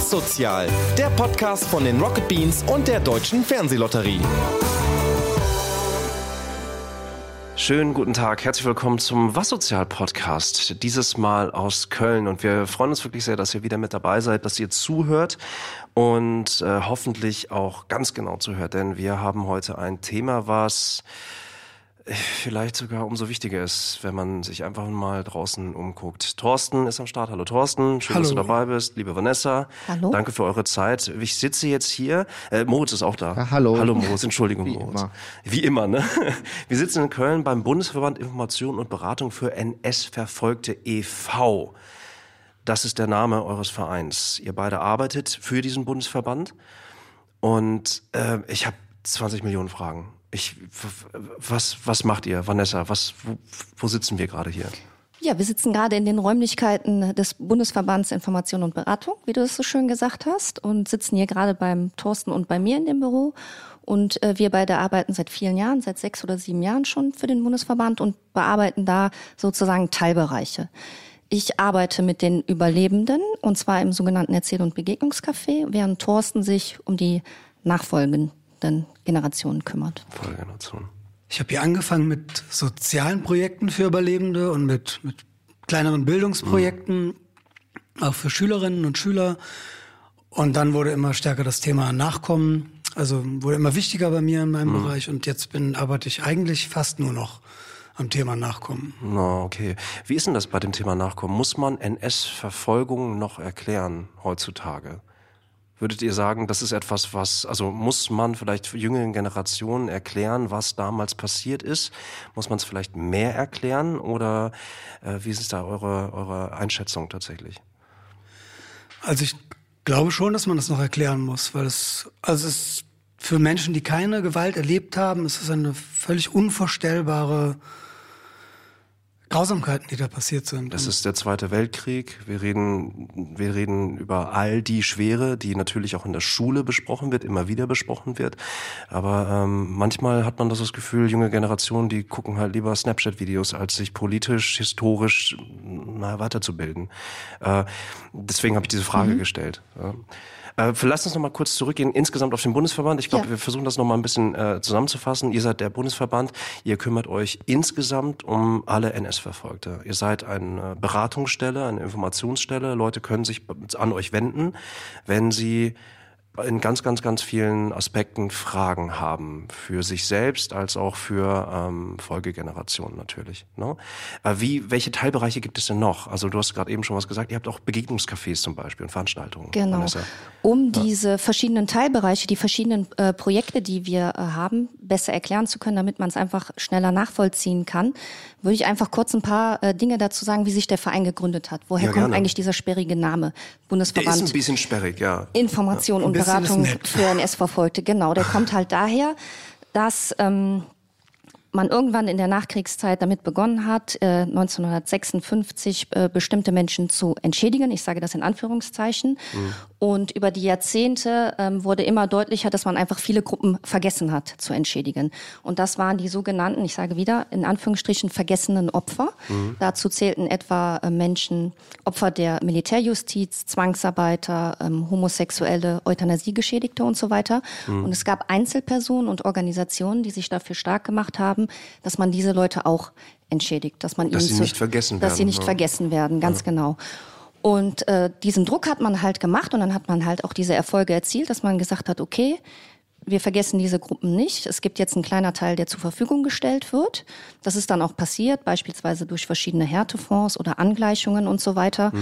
Was Sozial, der Podcast von den Rocket Beans und der Deutschen Fernsehlotterie. Schönen guten Tag, herzlich willkommen zum Was Sozial Podcast. Dieses Mal aus Köln und wir freuen uns wirklich sehr, dass ihr wieder mit dabei seid, dass ihr zuhört und äh, hoffentlich auch ganz genau zuhört, denn wir haben heute ein Thema, was vielleicht sogar umso wichtiger ist, wenn man sich einfach mal draußen umguckt. Thorsten ist am Start. Hallo Thorsten, schön, Hallo. dass du dabei bist. Liebe Vanessa, Hallo. danke für eure Zeit. Ich sitze jetzt hier. Äh, Moritz ist auch da. Ja, hallo. Hallo Moritz, Entschuldigung Wie Moritz. immer. Wie immer, ne? Wir sitzen in Köln beim Bundesverband Information und Beratung für NS-Verfolgte e.V. Das ist der Name eures Vereins. Ihr beide arbeitet für diesen Bundesverband und äh, ich habe 20 Millionen Fragen. Ich, was, was macht ihr, Vanessa? Was, wo, wo sitzen wir gerade hier? Ja, wir sitzen gerade in den Räumlichkeiten des Bundesverbands Information und Beratung, wie du es so schön gesagt hast, und sitzen hier gerade beim Thorsten und bei mir in dem Büro. Und äh, wir beide arbeiten seit vielen Jahren, seit sechs oder sieben Jahren schon für den Bundesverband und bearbeiten da sozusagen Teilbereiche. Ich arbeite mit den Überlebenden und zwar im sogenannten Erzähl- und Begegnungscafé, während Thorsten sich um die nachfolgenden Generationen kümmert. Vollgeneration. Ich habe hier angefangen mit sozialen Projekten für Überlebende und mit, mit kleineren Bildungsprojekten, auch für Schülerinnen und Schüler. Und dann wurde immer stärker das Thema Nachkommen, also wurde immer wichtiger bei mir in meinem Bereich. Und jetzt bin, arbeite ich eigentlich fast nur noch am Thema Nachkommen. Na, okay. Wie ist denn das bei dem Thema Nachkommen? Muss man NS-Verfolgung noch erklären heutzutage? Würdet ihr sagen, das ist etwas, was, also muss man vielleicht jüngeren Generationen erklären, was damals passiert ist? Muss man es vielleicht mehr erklären oder äh, wie ist da eure, eure Einschätzung tatsächlich? Also ich glaube schon, dass man das noch erklären muss, weil es, also es ist für Menschen, die keine Gewalt erlebt haben, ist es eine völlig unvorstellbare Grausamkeiten, die da passiert sind. Es ist der Zweite Weltkrieg. Wir reden, wir reden über all die Schwere, die natürlich auch in der Schule besprochen wird, immer wieder besprochen wird. Aber ähm, manchmal hat man das, das Gefühl, junge Generationen, die gucken halt lieber Snapchat-Videos, als sich politisch, historisch na, weiterzubilden. Äh, deswegen habe ich diese Frage gestellt. Ja. Äh, lass uns noch mal kurz zurückgehen insgesamt auf den Bundesverband. Ich glaube, Ja. wir versuchen das noch mal ein bisschen äh, zusammenzufassen. Ihr seid der Bundesverband. Ihr kümmert euch insgesamt um alle NS-Verfolgte. Ihr seid eine Beratungsstelle, eine Informationsstelle. Leute können sich an euch wenden, wenn sie in ganz, ganz, ganz vielen Aspekten Fragen haben. Für sich selbst als auch für ähm, Folgegenerationen natürlich. Ne? Äh, wie, welche Teilbereiche gibt es denn noch? Also du hast gerade eben schon was gesagt. Ihr habt auch Begegnungscafés zum Beispiel und Veranstaltungen. Genau. Vanessa. Um diese verschiedenen Teilbereiche, die verschiedenen äh, Projekte, die wir äh, haben, besser erklären zu können, damit man es einfach schneller nachvollziehen kann, würde ich einfach kurz ein paar äh, Dinge dazu sagen, wie sich der Verein gegründet hat. Woher Ja, kommt gerne. eigentlich dieser sperrige Name? Der ist Bundesverband ein bisschen sperrig, ja. Information und bisschen ist Beratung für NS-Verfolgte. Genau, der kommt halt daher, dass ähm, man irgendwann in der Nachkriegszeit damit begonnen hat, äh, 1956 äh, bestimmte Menschen zu entschädigen. Ich sage das in Anführungszeichen. Und über die Jahrzehnte ähm, wurde immer deutlicher, dass man einfach viele Gruppen vergessen hat zu entschädigen. Und das waren die sogenannten, ich sage wieder, in Anführungsstrichen vergessenen Opfer. Dazu zählten etwa äh, Menschen, Opfer der Militärjustiz, Zwangsarbeiter, ähm, Homosexuelle, Euthanasiegeschädigte und so weiter. Und es gab Einzelpersonen und Organisationen, die sich dafür stark gemacht haben, dass man diese Leute auch entschädigt, dass man Dass ihnen sie nicht vergessen dass sie werden, nicht ja. vergessen werden, ganz genau. Und äh, diesen Druck hat man halt gemacht und dann hat man halt auch diese Erfolge erzielt, dass man gesagt hat, okay, wir vergessen diese Gruppen nicht. Es gibt jetzt einen kleiner Teil, der zur Verfügung gestellt wird. Das ist dann auch passiert, beispielsweise durch verschiedene Härtefonds oder Angleichungen und so weiter.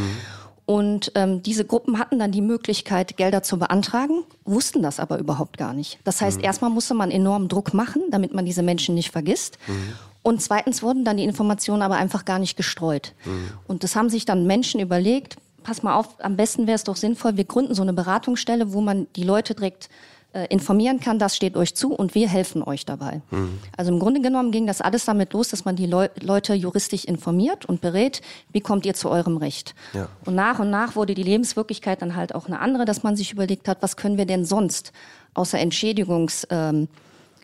Und ähm, diese Gruppen hatten dann die Möglichkeit, Gelder zu beantragen, wussten das aber überhaupt gar nicht. Das heißt, erstmal musste man enormen Druck machen, damit man diese Menschen nicht vergisst. Und zweitens wurden dann die Informationen aber einfach gar nicht gestreut. Und das haben sich dann Menschen überlegt, pass mal auf, am besten wäre es doch sinnvoll, wir gründen so eine Beratungsstelle, wo man die Leute direkt informieren kann, das steht euch zu und wir helfen euch dabei. Also im Grunde genommen ging das alles damit los, dass man die Leu Leute juristisch informiert und berät, wie kommt ihr zu eurem Recht. Ja. Und nach und nach wurde die Lebenswirklichkeit dann halt auch eine andere, dass man sich überlegt hat, was können wir denn sonst außer Entschädigungs... Ähm,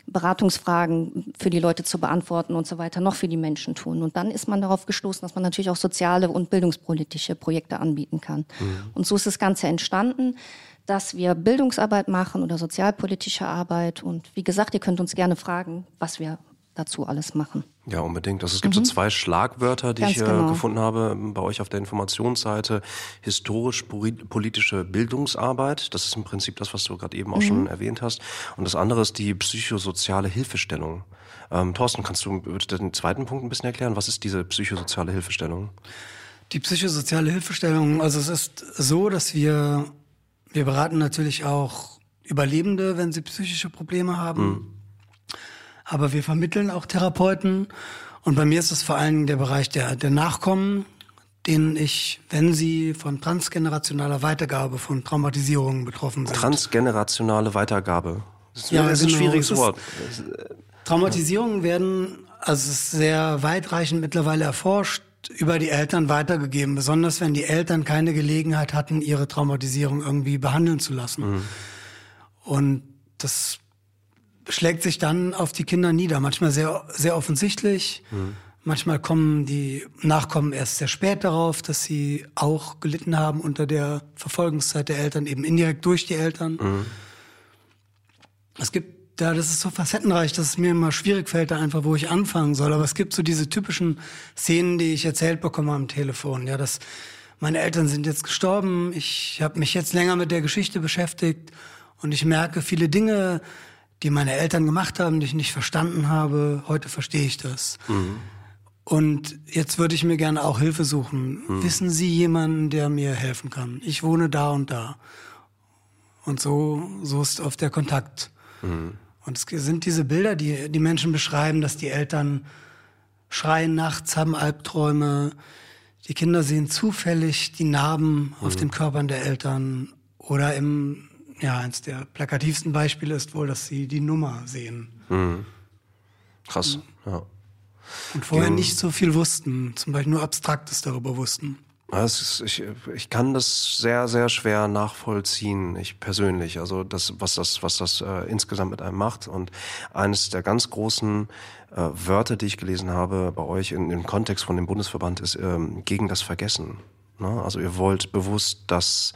für die Leute zu beantworten und so weiter noch für die Menschen tun. Und dann ist man darauf gestoßen, dass man natürlich auch soziale und bildungspolitische Projekte anbieten kann. Mhm. Und so ist das Ganze entstanden, dass wir Bildungsarbeit machen oder sozialpolitische Arbeit. Und wie gesagt, ihr könnt uns gerne fragen, was wir dazu alles machen. Ja, unbedingt. Also es gibt mhm. so zwei Schlagwörter, die Ganz ich äh, genau. gefunden habe ähm, bei euch auf der Informationsseite. Historisch-politische Bildungsarbeit. Das ist im Prinzip das, was du gerade eben auch mhm. schon erwähnt hast. Und das andere ist die psychosoziale Hilfestellung. Ähm, Thorsten, kannst du den zweiten Punkt ein bisschen erklären? Was ist diese psychosoziale Hilfestellung? Die psychosoziale Hilfestellung, also es ist so, dass wir, wir beraten natürlich auch Überlebende, wenn sie psychische Probleme haben. Mhm aber wir vermitteln auch Therapeuten. Und bei mir ist es vor allem der Bereich der, der Nachkommen, denen ich, wenn sie von transgenerationaler Weitergabe von Traumatisierungen betroffen sind. Transgenerationale Weitergabe. Das ist, ja, das ist genau. ein schwieriges Wort. Traumatisierungen werden, also sehr weitreichend mittlerweile erforscht, über die Eltern weitergegeben, besonders wenn die Eltern keine Gelegenheit hatten, ihre Traumatisierung irgendwie behandeln zu lassen. Mhm. Und das schlägt sich dann auf die Kinder nieder. Manchmal sehr, sehr offensichtlich. Mhm. Manchmal kommen die Nachkommen erst sehr spät darauf, dass sie auch gelitten haben unter der Verfolgungszeit der Eltern, eben indirekt durch die Eltern. Mhm. Es gibt, ja, das ist so facettenreich, dass es mir immer schwierig fällt, da einfach, wo ich anfangen soll. Aber es gibt so diese typischen Szenen, die ich erzählt bekomme am Telefon. Ja, dass meine Eltern sind jetzt gestorben, ich habe mich jetzt länger mit der Geschichte beschäftigt und ich merke viele Dinge, die meine Eltern gemacht haben, die ich nicht verstanden habe. Heute verstehe ich das. Mhm. Und jetzt würde ich mir gerne auch Hilfe suchen. Mhm. Wissen Sie jemanden, der mir helfen kann? Ich wohne da und da. Und so, so ist oft der Kontakt. Mhm. Und es sind diese Bilder, die die Menschen beschreiben, dass die Eltern schreien nachts, haben Albträume. Die Kinder sehen zufällig die Narben auf mhm. den Körpern der Eltern oder im ja, eins der plakativsten Beispiele ist wohl, dass sie die Nummer sehen. Mhm. Krass, ja. Und vorher Gegen, nicht so viel wussten, zum Beispiel nur Abstraktes darüber wussten. Ist, ich, ich kann das sehr, sehr schwer nachvollziehen, ich persönlich. Also das, was das, was das äh, insgesamt mit einem macht. Und eines der ganz großen äh, Wörter, die ich gelesen habe bei euch in, im Kontext von dem Bundesverband, ist ähm, gegen das Vergessen. Ne? Also ihr wollt bewusst, dass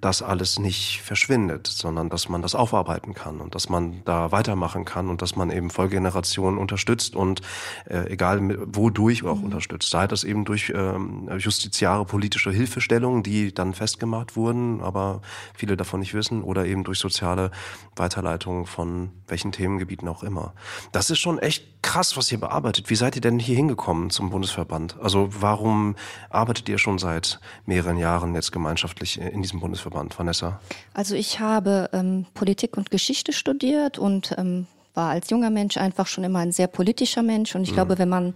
das alles nicht verschwindet, sondern dass man das aufarbeiten kann und dass man da weitermachen kann und dass man eben Folgegenerationen unterstützt und äh, egal wodurch auch mhm. unterstützt. Sei das eben durch ähm, justiziare politische Hilfestellungen, die dann festgemacht wurden, aber viele davon nicht wissen, oder eben durch soziale Weiterleitung von welchen Themengebieten auch immer. Das ist schon echt krass, was ihr bearbeitet. Wie seid ihr denn hier hingekommen zum Bundesverband? Also warum arbeitet ihr schon seit mehreren Jahren jetzt gemeinschaftlich in diesem Bundesverband, Vanessa? Also ich habe ähm, Politik und Geschichte studiert und ähm, war als junger Mensch einfach schon immer ein sehr politischer Mensch. Und ich mhm. glaube, wenn man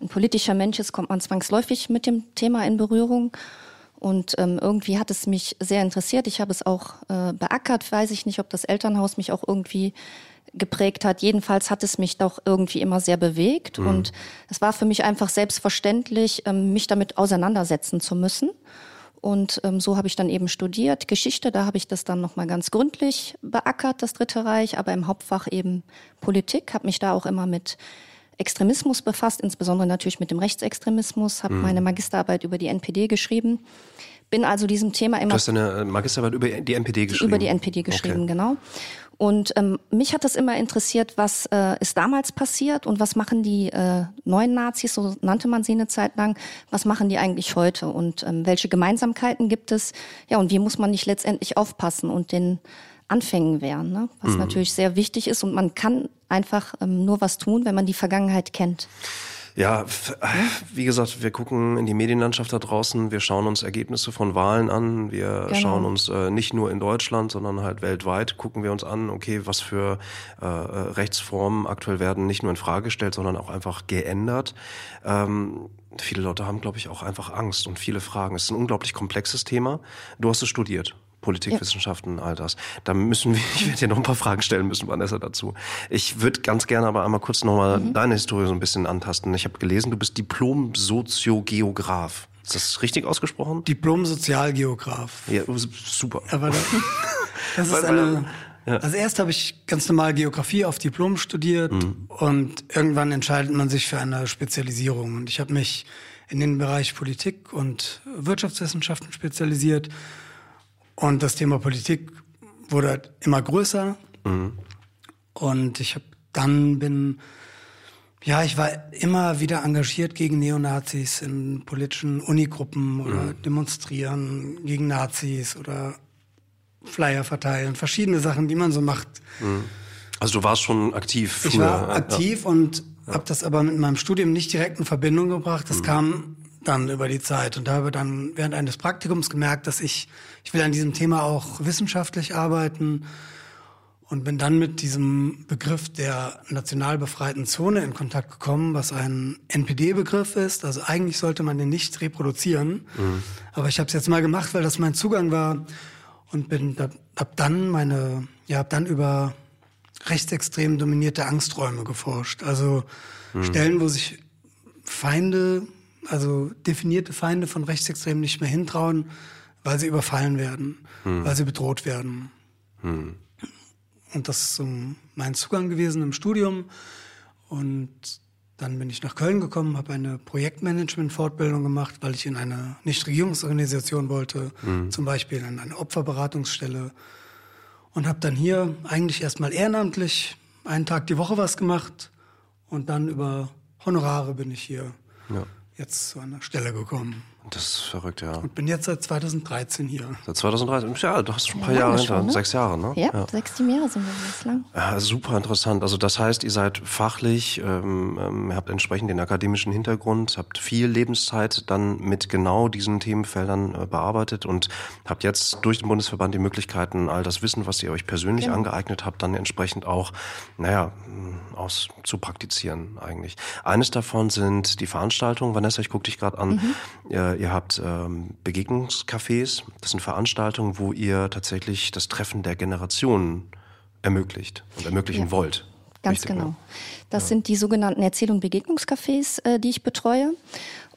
ein politischer Mensch ist, kommt man zwangsläufig mit dem Thema in Berührung. Und ähm, irgendwie hat es mich sehr interessiert. Ich habe es auch äh, beackert. Weiß ich nicht, ob das Elternhaus mich auch irgendwie geprägt hat. Jedenfalls hat es mich doch irgendwie immer sehr bewegt. Mhm. Und es war für mich einfach selbstverständlich, ähm, mich damit auseinandersetzen zu müssen. Und ähm, so habe ich dann eben studiert Geschichte. Da habe ich das dann nochmal ganz gründlich beackert, das Dritte Reich, aber im Hauptfach eben Politik. Habe mich da auch immer mit Extremismus befasst, insbesondere natürlich mit dem Rechtsextremismus. Habe mhm. meine Magisterarbeit über die NPD geschrieben. Bin also diesem Thema immer. Du hast eine Magisterarbeit über die NPD geschrieben. Über die NPD geschrieben, okay. genau. Und ähm, mich hat das immer interessiert, was äh, ist damals passiert und was machen die äh, neuen Nazis, so nannte man sie eine Zeit lang, was machen die eigentlich heute und ähm, welche Gemeinsamkeiten gibt es? Ja, und wie muss man nicht letztendlich aufpassen und den Anfängen wehren, ne? was mhm. natürlich sehr wichtig ist und man kann einfach ähm, nur was tun, wenn man die Vergangenheit kennt. Ja, wie gesagt, wir gucken in die Medienlandschaft da draußen, wir schauen uns Ergebnisse von Wahlen an, wir genau. schauen uns äh, nicht nur in Deutschland, sondern halt weltweit gucken wir uns an, okay, was für äh, Rechtsformen aktuell werden nicht nur in Frage gestellt, sondern auch einfach geändert. Ähm, viele Leute haben, glaube ich, auch einfach Angst und viele Fragen. Es ist ein unglaublich komplexes Thema. Du hast es studiert. Politikwissenschaften, ja. all das. Da müssen wir, ich werde dir noch ein paar Fragen stellen müssen, Vanessa, dazu. Ich würde ganz gerne aber einmal kurz nochmal mhm. deine Historie so ein bisschen antasten. Ich habe gelesen, du bist Diplom-Soziogeograf. Ist das richtig ausgesprochen? Diplom-Sozialgeograf. Ja, super. Aber das, das ist eine, Ja. Als erst habe ich ganz normal Geografie auf Diplom studiert mhm. und irgendwann entscheidet man sich für eine Spezialisierung. Und ich habe mich in den Bereich Politik und Wirtschaftswissenschaften spezialisiert. Und das Thema Politik wurde halt immer größer. Mhm. Und ich habe dann bin ja, ich war immer wieder engagiert gegen Neonazis in politischen Unigruppen oder mhm. demonstrieren gegen Nazis oder Flyer verteilen, verschiedene Sachen, die man so macht. Mhm. Also du warst schon aktiv. Früher. Ich war aktiv ja. und ja. habe das aber mit meinem Studium nicht direkt in Verbindung gebracht. Das mhm. kam dann über die Zeit und habe dann während eines Praktikums gemerkt, dass ich ich will an diesem Thema auch wissenschaftlich arbeiten und bin dann mit diesem Begriff der national befreiten Zone in Kontakt gekommen, was ein NPD-Begriff ist. Also eigentlich sollte man den nicht reproduzieren, mhm. aber ich habe es jetzt mal gemacht, weil das mein Zugang war und bin hab dann meine ja hab dann über rechtsextrem dominierte Angsträume geforscht. Also mhm. Stellen, wo sich Feinde, also definierte Feinde von Rechtsextremen nicht mehr hintrauen, weil sie überfallen werden, mhm. weil sie bedroht werden. Mhm. Und das ist mein Zugang gewesen im Studium. Und dann bin ich nach Köln gekommen, habe eine Projektmanagement-Fortbildung gemacht, weil ich in eine Nichtregierungsorganisation wollte, mhm. zum Beispiel in eine Opferberatungsstelle. Und habe dann hier eigentlich erstmal ehrenamtlich einen Tag die Woche was gemacht. Und dann über Honorare bin ich hier ja. Jetzt zu einer Stelle gekommen. Das ist verrückt, ja. Und bin jetzt seit 2013 hier. Seit 2013? Ja, du hast schon ein paar ja, Jahre hinter. Ne? Sechs Jahre, ne? Ja, ja. sechs, sieben Jahre sind wir bislang. Ja, super interessant. Also das heißt, ihr seid fachlich, ähm, ähm, habt entsprechend den akademischen Hintergrund, habt viel Lebenszeit dann mit genau diesen Themenfeldern äh, bearbeitet und habt jetzt durch den Bundesverband die Möglichkeiten, all das Wissen, was ihr euch persönlich genau. angeeignet habt, dann entsprechend auch, naja, aus zu praktizieren eigentlich. Eines davon sind die Veranstaltungen. Vanessa, ich gucke dich gerade an. Mhm. Ihr, ihr habt ähm, Begegnungscafés. Das sind Veranstaltungen, wo ihr tatsächlich das Treffen der Generationen ermöglicht und ermöglichen ja. wollt. Ganz Richtig, genau. Das ja. sind die sogenannten Erzähl- und Begegnungscafés, äh, die ich betreue.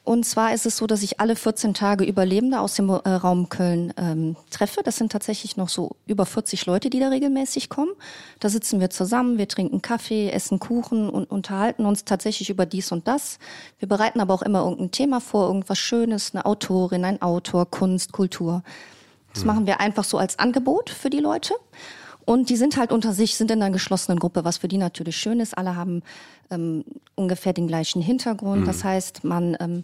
Und zwar ist es so, dass ich alle 14 Tage Überlebende aus dem äh, Raum Köln ähm, treffe. Das sind tatsächlich noch so über 40 Leute, die da regelmäßig kommen. Da sitzen wir zusammen, wir trinken Kaffee, essen Kuchen und unterhalten uns tatsächlich über dies und das. Wir bereiten aber auch immer irgendein Thema vor, irgendwas Schönes, eine Autorin, ein Autor, Kunst, Kultur. Das hm. machen wir einfach so als Angebot für die Leute. Und die sind halt unter sich, sind in einer geschlossenen Gruppe, was für die natürlich schön ist. Alle haben ähm, ungefähr den gleichen Hintergrund. Mhm. Das heißt, man, ähm,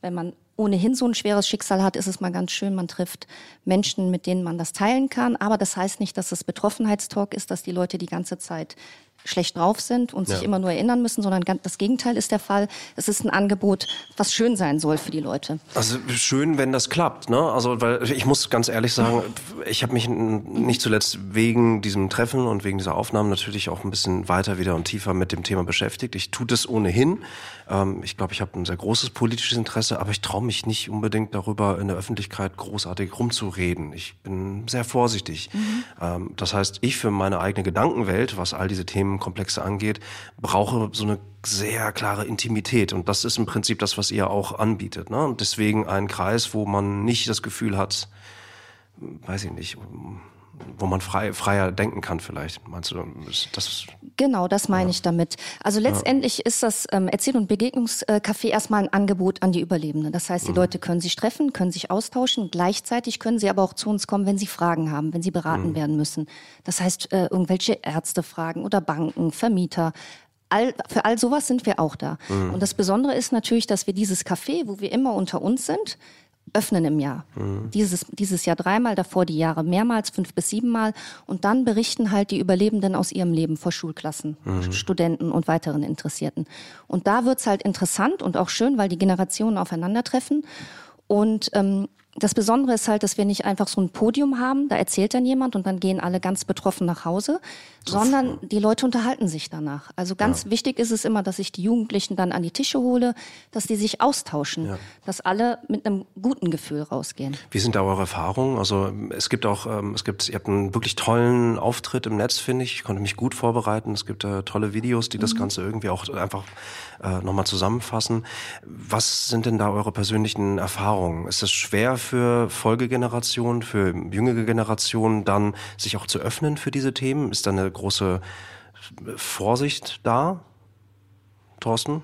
wenn man ohnehin so ein schweres Schicksal hat, ist es mal ganz schön, man trifft Menschen, mit denen man das teilen kann. Aber das heißt nicht, dass es Betroffenheitstalk ist, dass die Leute die ganze Zeit schlecht drauf sind und ja. sich immer nur erinnern müssen, sondern das Gegenteil ist der Fall. Es ist ein Angebot, was schön sein soll für die Leute. Also schön, wenn das klappt, ne? Also weil ich muss ganz ehrlich sagen, ich habe mich nicht zuletzt wegen diesem Treffen und wegen dieser Aufnahmen natürlich auch ein bisschen weiter wieder und tiefer mit dem Thema beschäftigt. Ich tue das ohnehin. Ähm, ich glaube, ich habe ein sehr großes politisches Interesse, aber ich traue mich nicht unbedingt darüber in der Öffentlichkeit großartig rumzureden. Ich bin sehr vorsichtig. Mhm. Ähm, das heißt, ich für meine eigene Gedankenwelt, was all diese Themenkomplexe angeht, brauche so eine sehr klare Intimität. Und das ist im Prinzip das, was ihr auch anbietet. Ne? Und deswegen ein Kreis, wo man nicht das Gefühl hat, weiß ich nicht, wo man frei, freier denken kann vielleicht. Meinst du, das Genau, das meine ja. ich damit. Also letztendlich ja. ist das ähm, Erzähl- und Begegnungscafé erstmal ein Angebot an die Überlebenden. Das heißt, die mhm. Leute können sich treffen, können sich austauschen. Gleichzeitig können sie aber auch zu uns kommen, wenn sie Fragen haben, wenn sie beraten mhm. werden müssen. Das heißt, äh, irgendwelche Ärzte fragen oder Banken, Vermieter, All, für all sowas sind wir auch da. Mhm. Und das Besondere ist natürlich, dass wir dieses Café, wo wir immer unter uns sind, öffnen im Jahr. Mhm. Dieses, dieses Jahr dreimal, davor die Jahre mehrmals, fünf bis siebenmal. Und dann berichten halt die Überlebenden aus ihrem Leben vor Schulklassen, mhm. Studenten und weiteren Interessierten. Und da wird's halt interessant und auch schön, weil die Generationen aufeinandertreffen. Und ähm, das Besondere ist halt, dass wir nicht einfach so ein Podium haben, da erzählt dann jemand und dann gehen alle ganz betroffen nach Hause, sondern die Leute unterhalten sich danach. Also ganz ja. wichtig ist es immer, dass ich die Jugendlichen dann an die Tische hole, dass die sich austauschen, ja. dass alle mit einem guten Gefühl rausgehen. Wie sind da eure Erfahrungen? Also es gibt auch, ähm, es gibt, ihr habt einen wirklich tollen Auftritt im Netz, finde ich. Ich konnte mich gut vorbereiten. Es gibt äh, tolle Videos, die das mhm. Ganze irgendwie auch einfach äh, nochmal zusammenfassen. Was sind denn da eure persönlichen Erfahrungen? Ist es schwer für Folgegenerationen, für jüngere Generationen dann sich auch zu öffnen für diese Themen? Ist da eine große Vorsicht da, Thorsten?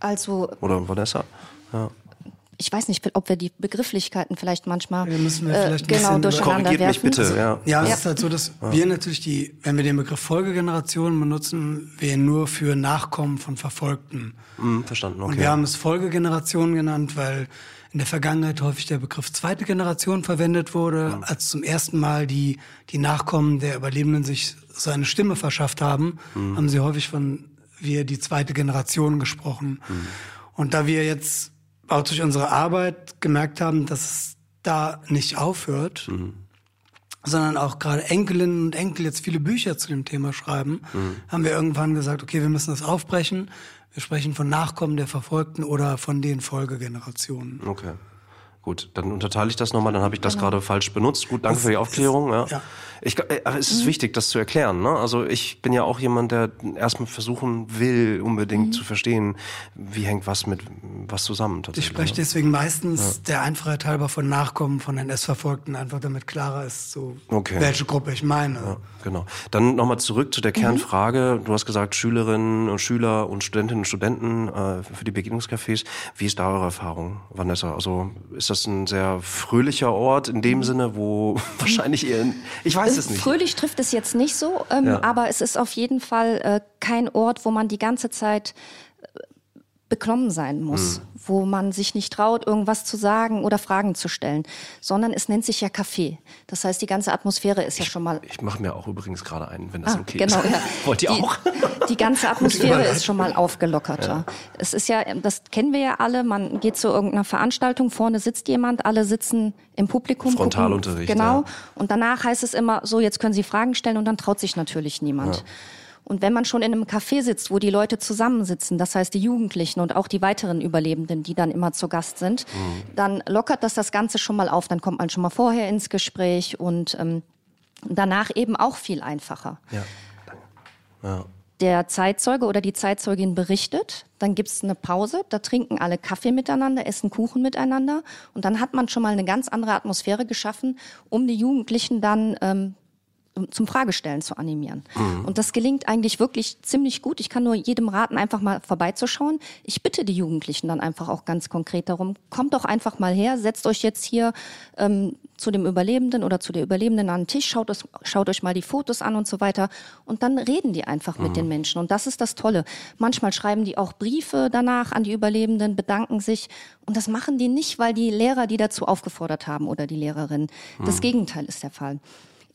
Also. Oder Vanessa? Ja ich weiß nicht, ob wir die Begrifflichkeiten vielleicht manchmal wir müssen wir äh, vielleicht äh, genau durcheinander werfen. Mich bitte, ja. ja, es ist halt so, dass ja. wir natürlich die, wenn wir den Begriff Folgegeneration benutzen, wir nur für Nachkommen von Verfolgten. Mhm, verstanden, okay. Und wir haben es Folgegeneration genannt, weil in der Vergangenheit häufig der Begriff zweite Generation verwendet wurde, mhm. als zum ersten Mal die, die Nachkommen der Überlebenden sich so eine Stimme verschafft haben, mhm. haben sie häufig von wir die zweite Generation gesprochen. Mhm. Und da wir jetzt auch durch unsere Arbeit gemerkt haben, dass es da nicht aufhört, mhm. sondern auch gerade Enkelinnen und Enkel jetzt viele Bücher zu dem Thema schreiben, mhm. haben wir irgendwann gesagt, okay, wir müssen das aufbrechen. Wir sprechen von Nachkommen der Verfolgten oder von den Folgegenerationen. Okay. Gut, dann unterteile ich das nochmal, dann habe ich das genau. gerade falsch benutzt. Gut, danke das für die Aufklärung. Ist, ja. ja. Ich, äh, es ist mhm. wichtig, das zu erklären. Ne? Also ich bin ja auch jemand, der erstmal versuchen will, unbedingt mhm. zu verstehen, wie hängt was mit was zusammen. Ich spreche ne? deswegen meistens ja. der Einfachheit halber von Nachkommen von NS-Verfolgten, einfach damit klarer ist, so okay. welche Gruppe ich meine. Ja, genau. Dann nochmal zurück zu der mhm. Kernfrage. Du hast gesagt, Schülerinnen und Schüler und Studentinnen und Studenten äh, für die Begegnungscafés. Wie ist da eure Erfahrung, Vanessa? Also ist das ein sehr fröhlicher Ort in dem mhm. Sinne, wo wahrscheinlich eher, ich weiß weiß es nicht. Fröhlich trifft es jetzt nicht so, ähm, ja. aber es ist auf jeden Fall äh, kein Ort, wo man die ganze Zeit beklommen sein muss, mhm. wo man sich nicht traut, irgendwas zu sagen oder Fragen zu stellen, sondern es nennt sich ja Café. Das heißt, die ganze Atmosphäre ist ja schon mal. Ich mache mir auch übrigens gerade einen, wenn das ah, okay genau, ist. Ja. Wollt ihr die, auch? Die ganze Atmosphäre ist schon mal aufgelockerter. Ja. Es ist ja, das kennen wir ja alle. Man geht zu irgendeiner Veranstaltung, vorne sitzt jemand, alle sitzen im Publikum. Frontalunterricht. Gucken, genau. Ja. Und danach heißt es immer so, jetzt können Sie Fragen stellen und dann traut sich natürlich niemand. Und wenn man schon in einem Café sitzt, wo die Leute zusammensitzen, das heißt die Jugendlichen und auch die weiteren Überlebenden, die dann immer zu Gast sind, mhm. dann lockert das das Ganze schon mal auf. Dann kommt man schon mal vorher ins Gespräch und ähm, danach eben auch viel einfacher. Ja. ja. Der Zeitzeuge oder die Zeitzeugin berichtet, dann gibt's eine Pause, da trinken alle Kaffee miteinander, essen Kuchen miteinander und dann hat man schon mal eine ganz andere Atmosphäre geschaffen, um die Jugendlichen dann ähm, zum Fragestellen zu animieren. Mhm. Und das gelingt eigentlich wirklich ziemlich gut. Ich kann nur jedem raten, einfach mal vorbeizuschauen. Ich bitte die Jugendlichen dann einfach auch ganz konkret darum, kommt doch einfach mal her, setzt euch jetzt hier ähm, zu dem Überlebenden oder zu der Überlebenden an den Tisch, schaut, es, schaut euch mal die Fotos an und so weiter. Und dann reden die einfach mhm. mit den Menschen. Und das ist das Tolle. Manchmal schreiben die auch Briefe danach an die Überlebenden, bedanken sich. Und das machen die nicht, weil die Lehrer die dazu aufgefordert haben oder die Lehrerin. Das mhm. Gegenteil ist der Fall.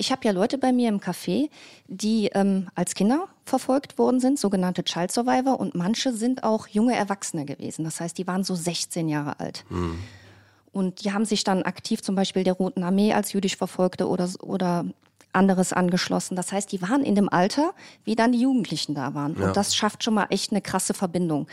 Ich habe ja Leute bei mir im Café, die ähm, als Kinder verfolgt worden sind, sogenannte Child Survivor, und manche sind auch junge Erwachsene gewesen. Das heißt, die waren so 16 Jahre alt. Mhm. Und die haben sich dann aktiv zum Beispiel der Roten Armee als jüdisch Verfolgte oder, oder anderes angeschlossen. Das heißt, die waren in dem Alter, wie dann die Jugendlichen da waren. Ja. Und das schafft schon mal echt eine krasse Verbindung.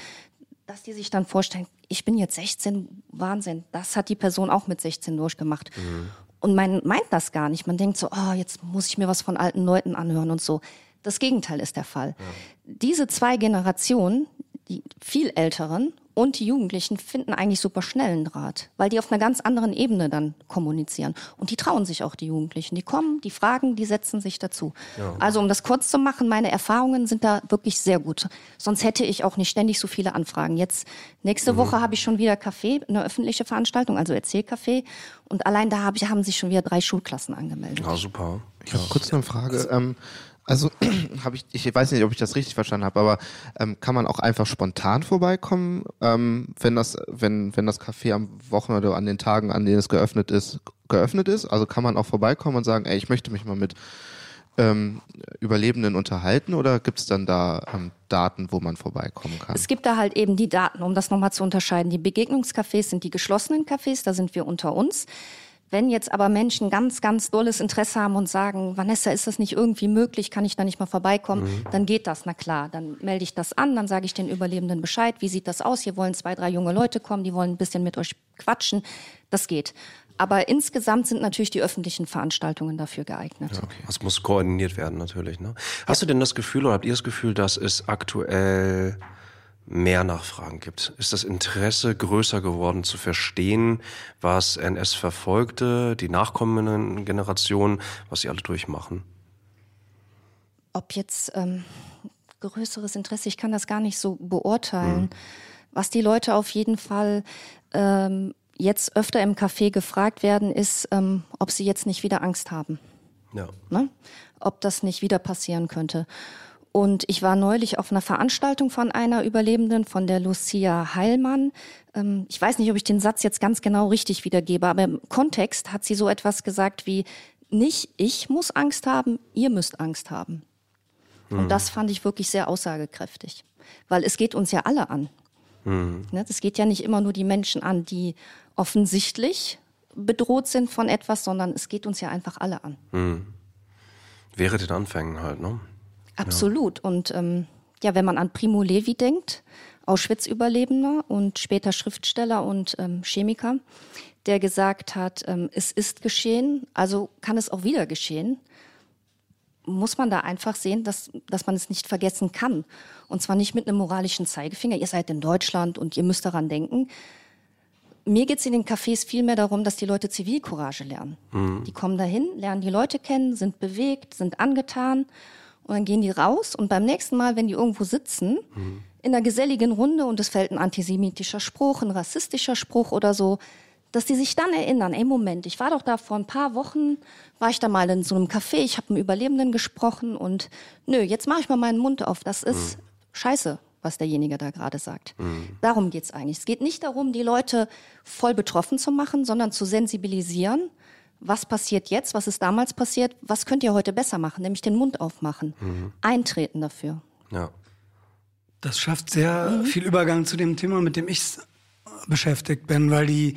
Dass die sich dann vorstellen, ich bin jetzt 16, Wahnsinn. Das hat die Person auch mit 16 durchgemacht. Mhm. Und man meint das gar nicht. Man denkt so, oh, jetzt muss ich mir was von alten Leuten anhören und so. Das Gegenteil ist der Fall. Ja. Diese zwei Generationen, die viel älteren und die Jugendlichen finden eigentlich super schnellen Draht, weil die auf einer ganz anderen Ebene dann kommunizieren. Und die trauen sich auch, die Jugendlichen. Die kommen, die fragen, die setzen sich dazu. Ja. Also um das kurz zu machen, meine Erfahrungen sind da wirklich sehr gut. Sonst hätte ich auch nicht ständig so viele Anfragen. Jetzt, nächste mhm. Woche habe ich schon wieder Café, eine öffentliche Veranstaltung, also Erzählcafé. Und allein da haben sich schon wieder drei Schulklassen angemeldet. Ja, super. Ich habe kurz eine Frage. Ähm, also habe ich, ich weiß nicht, ob ich das richtig verstanden habe, aber ähm, kann man auch einfach spontan vorbeikommen, ähm, wenn das, wenn, wenn das Café am Wochenende oder an den Tagen, an denen es geöffnet ist, geöffnet ist? Also kann man auch vorbeikommen und sagen, ey, ich möchte mich mal mit ähm, Überlebenden unterhalten oder gibt es dann da ähm, Daten, wo man vorbeikommen kann? Es gibt da halt eben die Daten, um das nochmal zu unterscheiden. Die Begegnungscafés sind die geschlossenen Cafés, da sind wir unter uns. Wenn jetzt aber Menschen ganz, ganz dolles Interesse haben und sagen, Vanessa, ist das nicht irgendwie möglich, kann ich da nicht mal vorbeikommen, mhm. dann geht das, na klar. Dann melde ich das an, dann sage ich den Überlebenden Bescheid, wie sieht das aus? Hier wollen zwei, drei junge Leute kommen, die wollen ein bisschen mit euch quatschen. Das geht. Aber insgesamt sind natürlich die öffentlichen Veranstaltungen dafür geeignet. Ja, okay. Das muss koordiniert werden natürlich. Ne? Hast ja. du denn das Gefühl oder habt ihr das Gefühl, dass es aktuell mehr Nachfragen gibt? Ist das Interesse größer geworden zu verstehen, was NS-Verfolgte, die nachkommenden Generationen, was sie alle durchmachen? Ob jetzt ähm, größeres Interesse, ich kann das gar nicht so beurteilen. Mhm. Was die Leute auf jeden Fall ähm, jetzt öfter im Café gefragt werden, ist, ähm, ob sie jetzt nicht wieder Angst haben. Ja. Ne? Ob das nicht wieder passieren könnte. Und ich war neulich auf einer Veranstaltung von einer Überlebenden, von der Lucia Heilmann. Ähm, ich weiß nicht, ob ich den Satz jetzt ganz genau richtig wiedergebe, aber im Kontext hat sie so etwas gesagt wie, nicht ich muss Angst haben, ihr müsst Angst haben. Mhm. Und das fand ich wirklich sehr aussagekräftig. Weil es geht uns ja alle an. Mhm. Das geht ja nicht immer nur die Menschen an, die offensichtlich bedroht sind von etwas, sondern es geht uns ja einfach alle an. Mhm. Wäre den Anfängen halt, ne? Absolut. Ja. Und ähm, ja, wenn man an Primo Levi denkt, Auschwitz-Überlebender und später Schriftsteller und ähm, Chemiker, der gesagt hat, ähm, es ist geschehen, also kann es auch wieder geschehen, muss man da einfach sehen, dass, dass man es nicht vergessen kann. Und zwar nicht mit einem moralischen Zeigefinger, ihr seid in Deutschland und ihr müsst daran denken. Mir geht es in den Cafés vielmehr darum, dass die Leute Zivilcourage lernen. Mhm. Die kommen dahin, lernen die Leute kennen, sind bewegt, sind angetan und dann gehen die raus und beim nächsten Mal, wenn die irgendwo sitzen, mhm. in einer geselligen Runde und es fällt ein antisemitischer Spruch, ein rassistischer Spruch oder so, dass die sich dann erinnern, ey Moment, ich war doch da vor ein paar Wochen, war ich da mal in so einem Café, ich habe mit Überlebenden gesprochen und nö, jetzt mache ich mal meinen Mund auf. Das ist mhm. scheiße, was derjenige da gerade sagt. Mhm. Darum geht's eigentlich. Es geht nicht darum, die Leute voll betroffen zu machen, sondern zu sensibilisieren was passiert jetzt, was ist damals passiert, was könnt ihr heute besser machen, nämlich den Mund aufmachen, mhm. eintreten dafür. Ja. Das schafft sehr mhm. viel Übergang zu dem Thema, mit dem ich beschäftigt bin, weil die,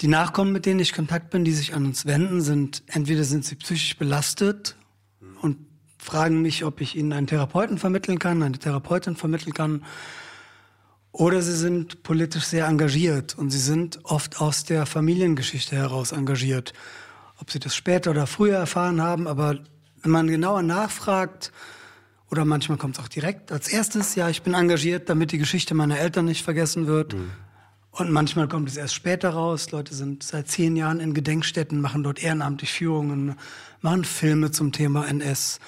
die Nachkommen, mit denen ich Kontakt bin, die sich an uns wenden, sind entweder sind sie psychisch belastet und fragen mich, ob ich ihnen einen Therapeuten vermitteln kann, eine Therapeutin vermitteln kann, oder sie sind politisch sehr engagiert und sie sind oft aus der Familiengeschichte heraus engagiert ob sie das später oder früher erfahren haben, aber wenn man genauer nachfragt, oder manchmal kommt es auch direkt als erstes, ja, ich bin engagiert, damit die Geschichte meiner Eltern nicht vergessen wird. Mhm. Und manchmal kommt es erst später raus. Leute sind seit zehn Jahren in Gedenkstätten, machen dort ehrenamtlich Führungen, machen Filme zum Thema NS.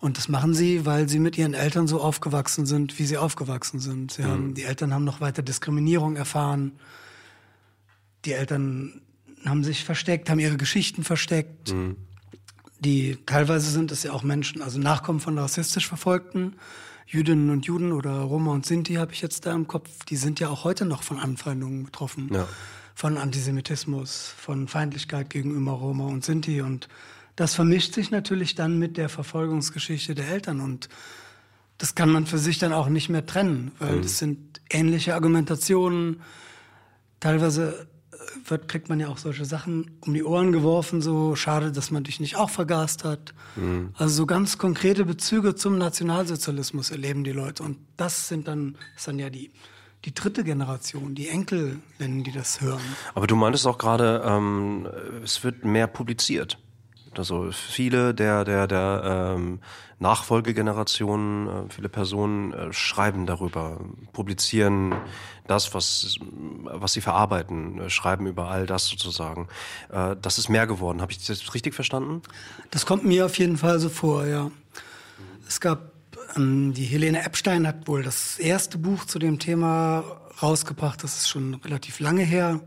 Und das machen sie, weil sie mit ihren Eltern so aufgewachsen sind, wie sie aufgewachsen sind. Sie mhm. haben, die Eltern haben noch weiter Diskriminierung erfahren. Die Eltern haben sich versteckt, haben ihre Geschichten versteckt. Mhm. Die teilweise sind es ja auch Menschen, also Nachkommen von rassistisch Verfolgten, Jüdinnen und Juden oder Roma und Sinti habe ich jetzt da im Kopf. Die sind ja auch heute noch von Anfeindungen betroffen, ja. von Antisemitismus, von Feindlichkeit gegenüber Roma und Sinti und das vermischt sich natürlich dann mit der Verfolgungsgeschichte der Eltern und das kann man für sich dann auch nicht mehr trennen, weil mhm. das sind ähnliche Argumentationen, teilweise wird, kriegt man ja auch solche Sachen um die Ohren geworfen, so schade, dass man dich nicht auch vergast hat. Mhm. Also so ganz konkrete Bezüge zum Nationalsozialismus erleben die Leute. Und das sind dann, ist dann ja die, die dritte Generation, die Enkelinnen, die das hören. Aber du meintest auch gerade, ähm, es wird mehr publiziert. Also viele der, der, der ähm, Nachfolgegenerationen, äh, viele Personen äh, schreiben darüber, publizieren das, was, was sie verarbeiten, äh, schreiben über all das sozusagen. Äh, das ist mehr geworden. Habe ich das richtig verstanden? Das kommt mir auf jeden Fall so vor, ja. Es gab, ähm, die Helene Epstein hat wohl das erste Buch zu dem Thema rausgebracht. Das ist schon relativ lange her.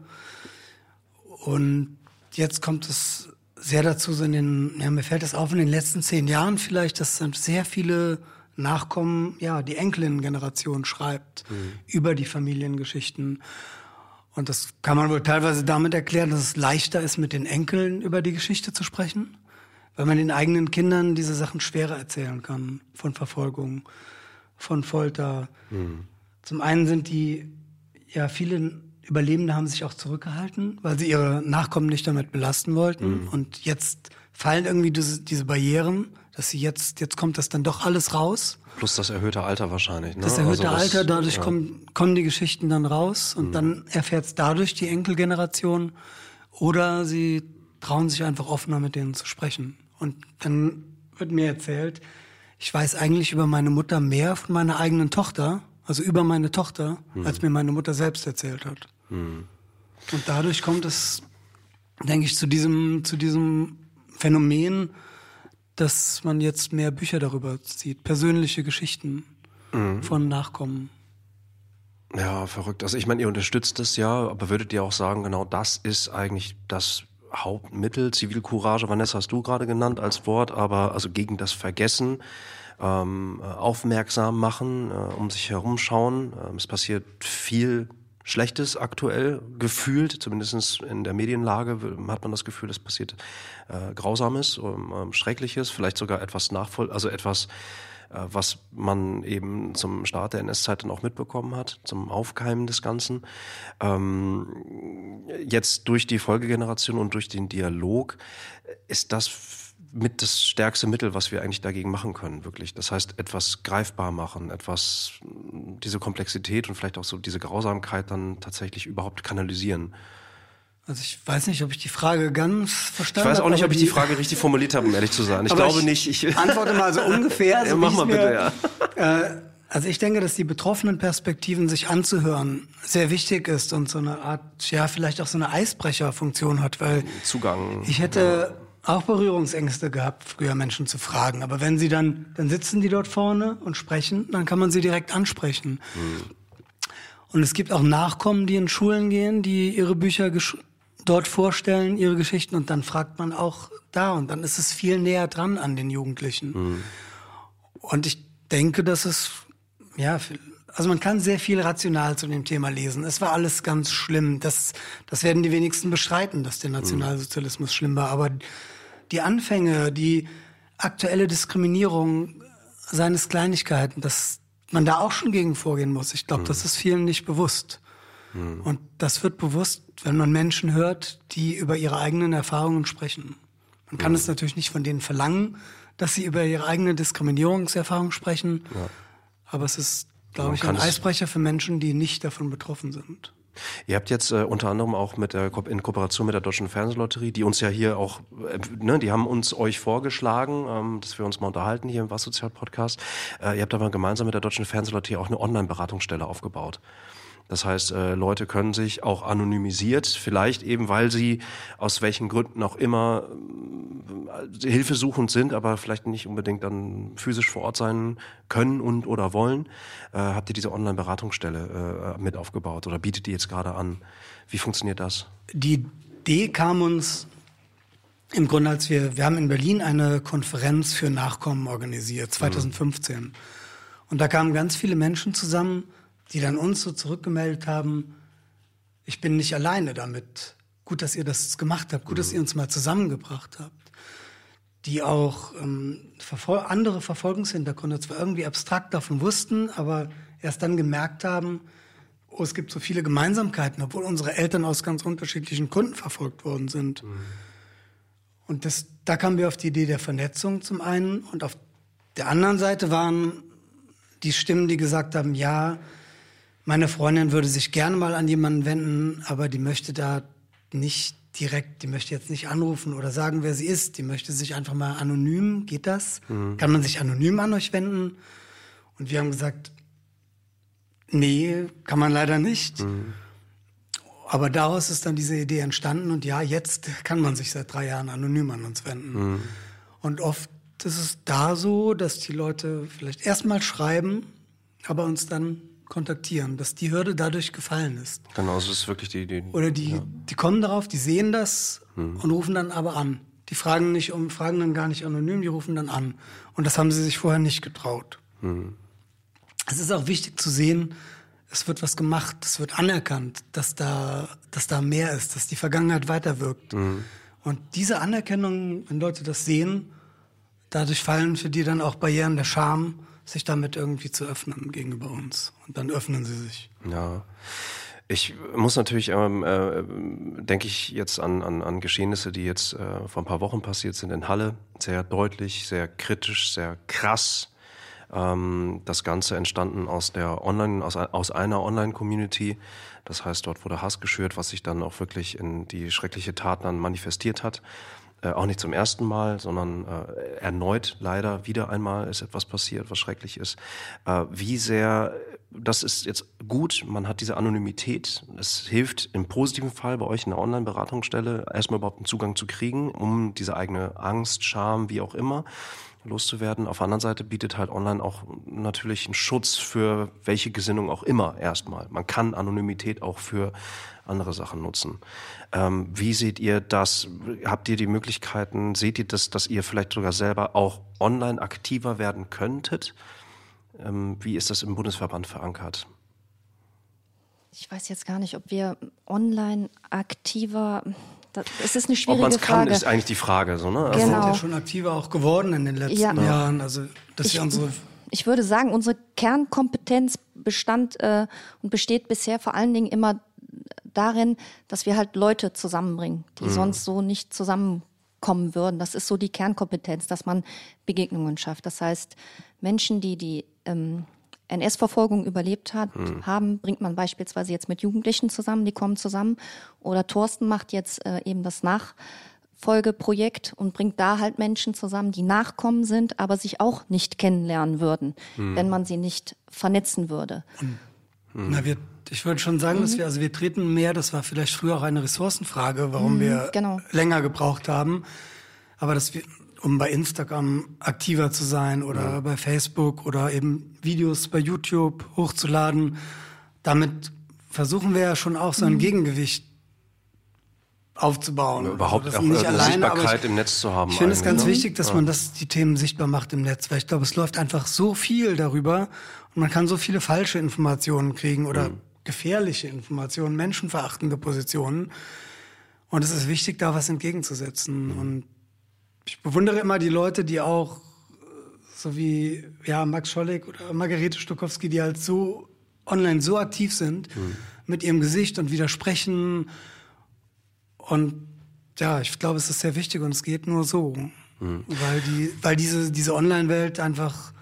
Und jetzt kommt es sehr dazu so in den, ja, mir fällt es auf in den letzten zehn Jahren vielleicht, dass dann sehr viele Nachkommen, ja, die Enkelinnen-Generation schreibt mhm. über die Familiengeschichten. Und das kann man wohl teilweise damit erklären, dass es leichter ist, mit den Enkeln über die Geschichte zu sprechen, weil man den eigenen Kindern diese Sachen schwerer erzählen kann, von Verfolgung, von Folter. Mhm. Zum einen sind die, ja, viele Überlebende haben sich auch zurückgehalten, weil sie ihre Nachkommen nicht damit belasten wollten. Mhm. Und jetzt fallen irgendwie diese, diese Barrieren, dass sie jetzt, jetzt kommt das dann doch alles raus. Plus das erhöhte Alter wahrscheinlich. Ne? Das erhöhte also das, Alter, dadurch ja. kommen, kommen die Geschichten dann raus und mhm. dann erfährt es dadurch die Enkelgeneration. Oder sie trauen sich einfach offener mit denen zu sprechen. Und dann wird mir erzählt, ich weiß eigentlich über meine Mutter mehr von meiner eigenen Tochter also über meine Tochter, als mir meine Mutter selbst erzählt hat. Und dadurch kommt es, denke ich, zu diesem, zu diesem Phänomen, dass man jetzt mehr Bücher darüber sieht, persönliche Geschichten von Nachkommen. Ja, verrückt. Also ich meine, ihr unterstützt das ja, aber würdet ihr auch sagen, genau das ist eigentlich das Hauptmittel, Zivilcourage, Vanessa hast du gerade genannt als Wort, aber also gegen das Vergessen, ähm, äh, aufmerksam machen, äh, um sich herumschauen. Ähm, es passiert viel Schlechtes aktuell gefühlt, zumindest in der Medienlage hat man das Gefühl, es passiert äh, Grausames, ähm, ähm, Schreckliches, vielleicht sogar etwas nachvoll, also etwas äh, was man eben zum Start der NS-Zeit dann auch mitbekommen hat, zum Aufkeimen des Ganzen. Ähm, jetzt durch die Folgegeneration und durch den Dialog ist das mit das stärkste Mittel, was wir eigentlich dagegen machen können, wirklich. Das heißt, etwas greifbar machen, etwas, diese Komplexität und vielleicht auch so diese Grausamkeit dann tatsächlich überhaupt kanalisieren. Also ich weiß nicht, ob ich die Frage ganz verstanden habe. Ich weiß auch nicht, ob ich die Frage richtig formuliert habe, um ehrlich zu sein. Ich glaube ich nicht. Ich antworte mal so ungefähr. Ja, So mach mal bitte, mir, Äh, also ich denke, dass die betroffenen Perspektiven sich anzuhören sehr wichtig ist und so eine Art, ja, vielleicht auch so eine Eisbrecherfunktion hat, weil Zugang. ich hätte auch Berührungsängste gehabt, früher Menschen zu fragen. Aber wenn sie dann, dann sitzen die dort vorne und sprechen, dann kann man sie direkt ansprechen. Und es gibt auch Nachkommen, die in Schulen gehen, die ihre Bücher dort vorstellen, ihre Geschichten, und dann fragt man auch da, und dann ist es viel näher dran an den Jugendlichen. Und ich denke, dass es, ja, also man kann sehr viel rational zu dem Thema lesen. Es war alles ganz schlimm. Das, das werden die wenigsten bestreiten, dass der Nationalsozialismus schlimm war. Aber die Anfänge, die aktuelle Diskriminierung seines Kleinigkeiten, dass man da auch schon gegen vorgehen muss. Ich glaube, das ist vielen nicht bewusst. Und das wird bewusst, wenn man Menschen hört, die über ihre eigenen Erfahrungen sprechen. Man kann es natürlich nicht von denen verlangen, dass sie über ihre eigene Diskriminierungserfahrung sprechen. Aber es ist, glaube ich, ein Eisbrecher für Menschen, die nicht davon betroffen sind. Ihr habt jetzt äh, unter anderem auch mit der in Kooperation mit der Deutschen Fernsehlotterie, die uns ja hier auch, äh, ne, die haben uns euch vorgeschlagen, ähm, dass wir uns mal unterhalten hier im Was Sozial Podcast. Äh, ihr habt aber gemeinsam mit der Deutschen Fernsehlotterie auch eine Online-Beratungsstelle aufgebaut. Das heißt, äh, Leute können sich auch anonymisiert, vielleicht eben, weil sie aus welchen Gründen auch immer äh, hilfesuchend sind, aber vielleicht nicht unbedingt dann physisch vor Ort sein können und oder wollen, äh, habt ihr diese Online-Beratungsstelle äh, mit aufgebaut oder bietet die jetzt gerade an? Wie funktioniert das? Die Idee kam uns im Grunde, als wir, wir haben in Berlin eine Konferenz für Nachkommen organisiert, 2015. Und da kamen ganz viele Menschen zusammen, die dann uns so zurückgemeldet haben, ich bin nicht alleine damit. Gut, dass ihr das gemacht habt, gut, dass ihr uns mal zusammengebracht habt. Die auch ähm, verfol andere Verfolgungshintergründe zwar irgendwie abstrakt davon wussten, aber erst dann gemerkt haben, oh, es gibt so viele Gemeinsamkeiten, obwohl unsere Eltern aus ganz unterschiedlichen Gründen verfolgt worden sind. Und das, da kamen wir auf die Idee der Vernetzung zum einen und auf der anderen Seite waren die Stimmen, die gesagt haben, ja, meine Freundin würde sich gerne mal an jemanden wenden, aber die möchte da nicht direkt, die möchte jetzt nicht anrufen oder sagen, wer sie ist. Die möchte sich einfach mal anonym, geht das? Kann man sich anonym an euch wenden? Und wir haben gesagt, nee, kann man leider nicht. Aber daraus ist dann diese Idee entstanden und ja, jetzt kann man sich seit drei Jahren anonym an uns wenden. Und oft ist es da so, dass die Leute vielleicht erstmal schreiben, aber uns dann kontaktieren, dass die Hürde dadurch gefallen ist. Genau, das ist wirklich die, die Oder die, die kommen darauf, die sehen das und rufen dann aber an. Die fragen nicht um, fragen dann gar nicht anonym, die rufen dann an. Und das haben sie sich vorher nicht getraut. Es ist auch wichtig zu sehen, es wird was gemacht, es wird anerkannt, dass da, dass da mehr ist, dass die Vergangenheit weiterwirkt. Und diese Anerkennung, wenn Leute das sehen, dadurch fallen für die dann auch Barrieren der Scham, sich damit irgendwie zu öffnen gegenüber uns. Und dann öffnen sie sich. Ja. Ich muss natürlich, ähm, äh, denke ich jetzt an, an, an Geschehnisse, die jetzt äh, vor ein paar Wochen passiert sind in Halle. Sehr deutlich, sehr kritisch, sehr krass. Ähm, das Ganze entstanden aus der Online, aus, aus einer Online-Community. Das heißt, dort wurde Hass geschürt, was sich dann auch wirklich in die schreckliche Tat dann manifestiert hat. Äh, auch nicht zum ersten Mal, sondern äh, erneut leider wieder einmal ist etwas passiert, was schrecklich ist. Äh, wie sehr das ist jetzt gut, man hat diese Anonymität. Es hilft im positiven Fall bei euch in der Online-Beratungsstelle erstmal überhaupt einen Zugang zu kriegen, um diese eigene Angst, Scham, wie auch immer loszuwerden. Auf der anderen Seite bietet halt online auch natürlich einen Schutz für welche Gesinnung auch immer erstmal. Man kann Anonymität auch für andere Sachen nutzen. Ähm, wie seht ihr das? Habt ihr die Möglichkeiten, seht ihr das, dass ihr vielleicht sogar selber auch online aktiver werden könntet? Ähm, wie ist das im Bundesverband verankert? Ich weiß jetzt gar nicht, ob wir online aktiver. Das, es ist eine schwierige Ob man es kann, Frage. ist eigentlich die Frage. So, ne? Also, Wir sind Genau. ja schon aktiver auch geworden in den letzten Ja. Jahren. Also, dass ich, wir unsere ich würde sagen, unsere Kernkompetenz bestand äh, und besteht bisher vor allen Dingen immer darin, dass wir halt Leute zusammenbringen, die sonst so nicht zusammenkommen würden. Das ist so die Kernkompetenz, dass man Begegnungen schafft. Das heißt, Menschen, die die ähm, NS-Verfolgung überlebt hat, haben, bringt man beispielsweise jetzt mit Jugendlichen zusammen, die kommen zusammen. Oder Thorsten macht jetzt äh, eben das Nachfolgeprojekt und bringt da halt Menschen zusammen, die Nachkommen sind, aber sich auch nicht kennenlernen würden, wenn man sie nicht vernetzen würde. Na, wir, ich würde schon sagen, Mhm. dass wir, also wir treten mehr, das war vielleicht früher auch eine Ressourcenfrage, warum wir genau. länger gebraucht haben. Aber dass wir, um bei Instagram aktiver zu sein oder bei Facebook oder eben Videos bei YouTube hochzuladen, damit versuchen wir ja schon auch Mhm. so ein Gegengewicht aufzubauen. überhaupt Also auch nicht eine alleine, Sichtbarkeit ich- im Netz zu haben. ich finde es ganz ne? wichtig, dass man das, die Themen sichtbar macht im Netz, weil ich glaube, es läuft einfach so viel darüber und man kann so viele falsche Informationen kriegen oder Mhm. gefährliche Informationen, menschenverachtende Positionen. Und es ist wichtig, da was entgegenzusetzen. Mhm. Und ich bewundere immer die Leute, die auch, äh, so wie ja, Max Schollig oder Margarete Stokowski, die halt so online so aktiv sind Mhm. mit ihrem Gesicht und widersprechen. Und ja, ich glaube, es ist sehr wichtig und es geht nur so. Mhm. Weil, die, weil diese, diese Online-Welt einfach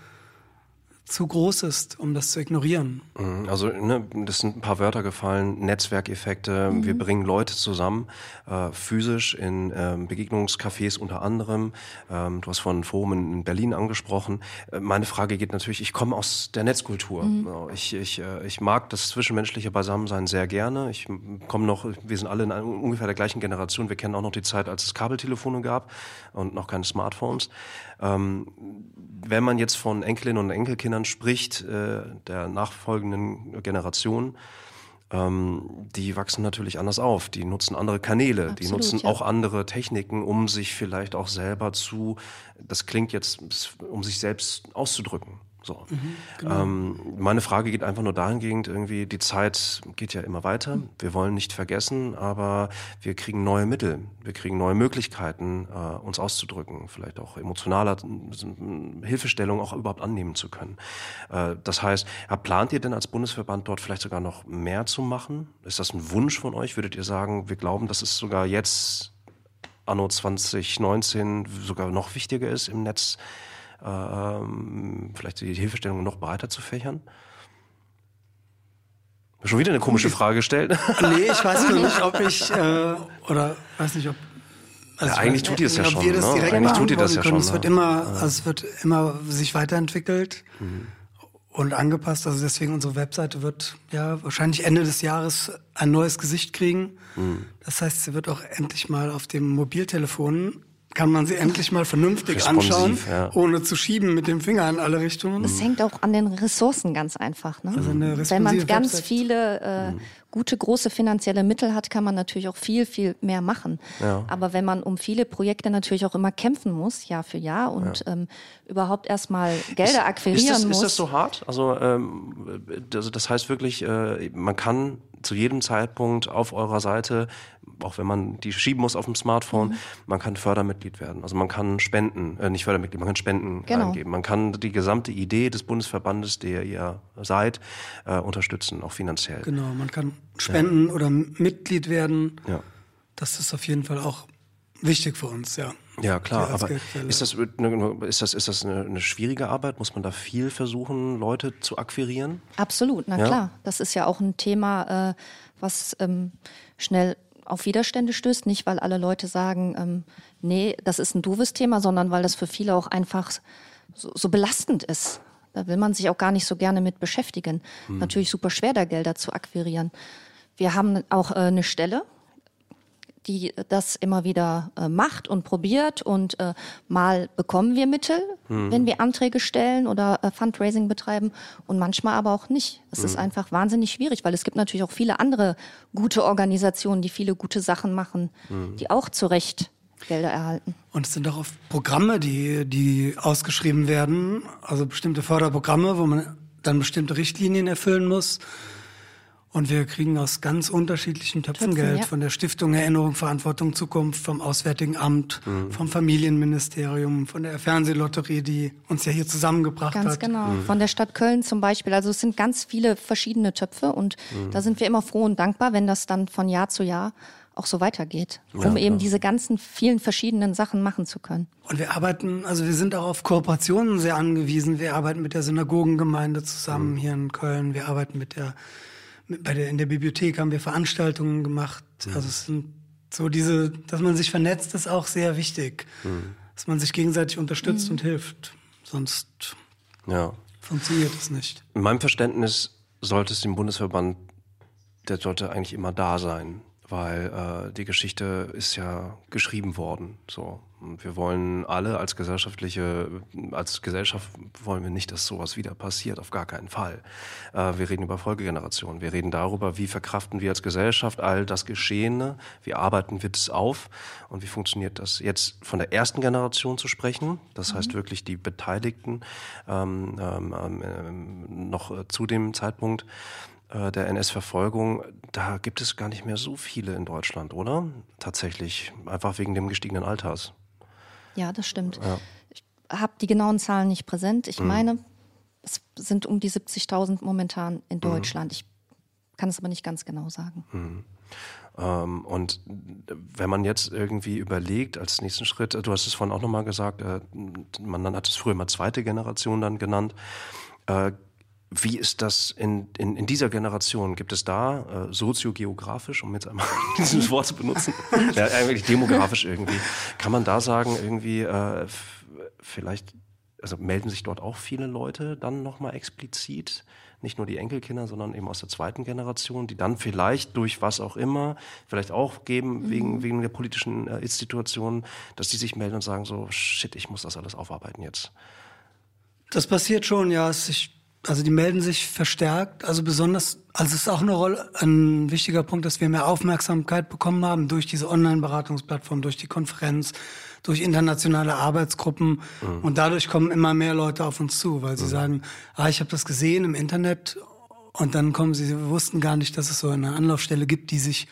zu groß ist, um das zu ignorieren. Mhm, Also ne, das sind ein paar Wörter gefallen, Netzwerkeffekte, wir bringen Leute zusammen, äh, physisch in ähm, Begegnungscafés unter anderem. Ähm, du hast von Forum in, in Berlin angesprochen. Äh, meine Frage geht natürlich, ich komme aus der Netzkultur. Ja, Ich, ich, äh, ich mag das zwischenmenschliche Beisammensein sehr gerne. Ich komme noch, wir sind alle in einer, ungefähr der gleichen Generation, wir kennen auch noch die Zeit, als es Kabeltelefone gab und noch keine Smartphones. Ähm, wenn man jetzt von Enkelinnen und Enkelkindern spricht, äh, der nachfolgenden Generation, ähm, die wachsen natürlich anders auf. Die nutzen andere Kanäle, die Absolut, nutzen ja. auch andere Techniken, um sich vielleicht auch selber zu, das klingt jetzt, um sich selbst auszudrücken. So. ähm, meine Frage geht einfach nur dahingehend, irgendwie, die Zeit geht ja immer weiter. Wir wollen nicht vergessen, aber wir kriegen neue Mittel, wir kriegen neue Möglichkeiten, äh, uns auszudrücken, vielleicht auch emotionaler äh, Hilfestellung auch überhaupt annehmen zu können. Äh, das heißt, plant ihr denn als Bundesverband dort vielleicht sogar noch mehr zu machen? Ist das ein Wunsch von euch? Würdet ihr sagen, wir glauben, dass es sogar jetzt anno 2019 sogar noch wichtiger ist, im Netz ähm, vielleicht die Hilfestellung noch breiter zu fächern? Schon wieder eine komische Frage gestellt. Nee, ich weiß nur nicht, ob ich, äh, oder weiß nicht, ob. also Ja, ich eigentlich weiß tut ihr es ja nicht, schon, Ob wir das ne? direkt Eigentlich tut ihr das beantworten ja können. schon, Es wird ne? immer, also es wird immer sich weiterentwickelt Mhm. und angepasst. Also deswegen unsere Webseite wird ja wahrscheinlich Ende des Jahres ein neues Gesicht kriegen. Mhm. Das heißt, sie wird auch endlich mal auf dem Mobiltelefon kann man sie endlich mal vernünftig Responsiv, anschauen, ja. ohne zu schieben mit dem Finger in alle Richtungen. Das hängt auch an den Ressourcen ganz einfach. Ne? Also eine Wenn man ganz Website. viele äh, gute, große finanzielle Mittel hat, kann man natürlich auch viel, viel mehr machen. Ja. Aber wenn man um viele Projekte natürlich auch immer kämpfen muss, Jahr für Jahr, und ähm, überhaupt erstmal Gelder akquirieren ist das, muss. Ist das so hart? Also, ähm, also das heißt wirklich, äh, man kann zu jedem Zeitpunkt auf eurer Seite, auch wenn man die schieben muss auf dem Smartphone, Mhm. man kann Fördermitglied werden. Also man kann Spenden, äh, nicht Fördermitglied, man kann Spenden Genau. eingeben. Man kann die gesamte Idee des Bundesverbandes, der ihr seid, äh, unterstützen, auch finanziell. Genau, man kann spenden oder Mitglied werden. Ja. Das ist auf jeden Fall auch wichtig für uns, ja. Ja, klar, aber ist das, eine- ist das, ist das eine, eine schwierige Arbeit? Muss man da viel versuchen, Leute zu akquirieren? Absolut, na Ja. klar. Das ist ja auch ein Thema, äh, was ähm, schnell auf Widerstände stößt. Nicht, weil alle Leute sagen, ähm, nee, das ist ein doofes Thema, sondern weil das für viele auch einfach so, so belastend ist. Da will man sich auch gar nicht so gerne mit beschäftigen. Natürlich super schwer, da Gelder zu akquirieren. Wir haben auch äh, eine Stelle, die das immer wieder äh, macht und probiert und äh, mal bekommen wir Mittel, wenn wir Anträge stellen oder äh, Fundraising betreiben und manchmal aber auch nicht. Es ist einfach wahnsinnig schwierig, weil es gibt natürlich auch viele andere gute Organisationen, die viele gute Sachen machen, die auch zu Recht Gelder erhalten. Und es sind auch oft Programme, die, die ausgeschrieben werden, also bestimmte Förderprogramme, wo man dann bestimmte Richtlinien erfüllen muss. Und wir kriegen aus ganz unterschiedlichen Töpfen, Töpfen, Geld. ja. Von der Stiftung Erinnerung, Verantwortung, Zukunft, vom Auswärtigen Amt, Mhm. vom Familienministerium, von der Fernsehlotterie, die uns ja hier zusammengebracht Ganz hat. genau. Von der Stadt Köln zum Beispiel. Also es sind ganz viele verschiedene Töpfe und da sind wir immer froh und dankbar, wenn das dann von Jahr zu Jahr auch so weitergeht, um eben diese ganzen vielen verschiedenen Sachen machen zu können. Und wir arbeiten, also wir sind auch auf Kooperationen sehr angewiesen. Wir arbeiten mit der Synagogengemeinde zusammen hier in Köln. Wir arbeiten mit der, bei der, in der Bibliothek haben wir Veranstaltungen gemacht. Also es sind so diese, dass man sich vernetzt, ist auch sehr wichtig. Dass man sich gegenseitig unterstützt und hilft. Sonst Ja. funktioniert es nicht. In meinem Verständnis sollte es dem Bundesverband, der sollte eigentlich immer da sein, weil äh, die Geschichte ist ja geschrieben worden. So. Und wir wollen alle als gesellschaftliche, als Gesellschaft wollen wir nicht, dass sowas wieder passiert, auf gar keinen Fall. Äh, wir reden über Folgegenerationen. Wir reden darüber, wie verkraften wir als Gesellschaft all das Geschehene, wie arbeiten wir das auf und wie funktioniert das. Jetzt von der ersten Generation zu sprechen, das heißt wirklich die Beteiligten ähm, ähm, ähm, noch äh, zu dem Zeitpunkt äh, der NS-Verfolgung, da gibt es gar nicht mehr so viele in Deutschland, oder? Tatsächlich, einfach wegen dem gestiegenen Alters. Ja, das stimmt. Ich habe die genauen Zahlen nicht präsent. Ich meine, es sind um die 70.000 momentan in Deutschland. Ich kann es aber nicht ganz genau sagen. Ähm, und wenn man jetzt irgendwie überlegt, als nächsten Schritt, äh, du hast es vorhin auch nochmal gesagt, äh, man hat es früher mal zweite Generation dann genannt. Äh, wie ist das in, in, in dieser Generation? Gibt es da äh, soziogeografisch, um jetzt einmal dieses Wort zu benutzen, ja, eigentlich demografisch irgendwie, kann man da sagen, irgendwie äh, vielleicht, also melden sich dort auch viele Leute dann nochmal explizit? Nicht nur die Enkelkinder, sondern eben aus der zweiten Generation, die dann vielleicht durch was auch immer, vielleicht auch geben wegen, wegen der politischen äh, Ist-Situation, dass die sich melden und sagen so, shit, ich muss das alles aufarbeiten jetzt. Das passiert schon, ja. Es sich, also die melden sich verstärkt. Also besonders, also es ist auch eine Rolle, ein wichtiger Punkt, dass wir mehr Aufmerksamkeit bekommen haben durch diese Online-Beratungsplattform, durch die Konferenz, durch internationale Arbeitsgruppen. Und dadurch kommen immer mehr Leute auf uns zu, weil sie sagen, ah, ich habe das gesehen im Internet. Und dann kommen sie, sie wussten gar nicht, dass es so eine Anlaufstelle gibt, die sich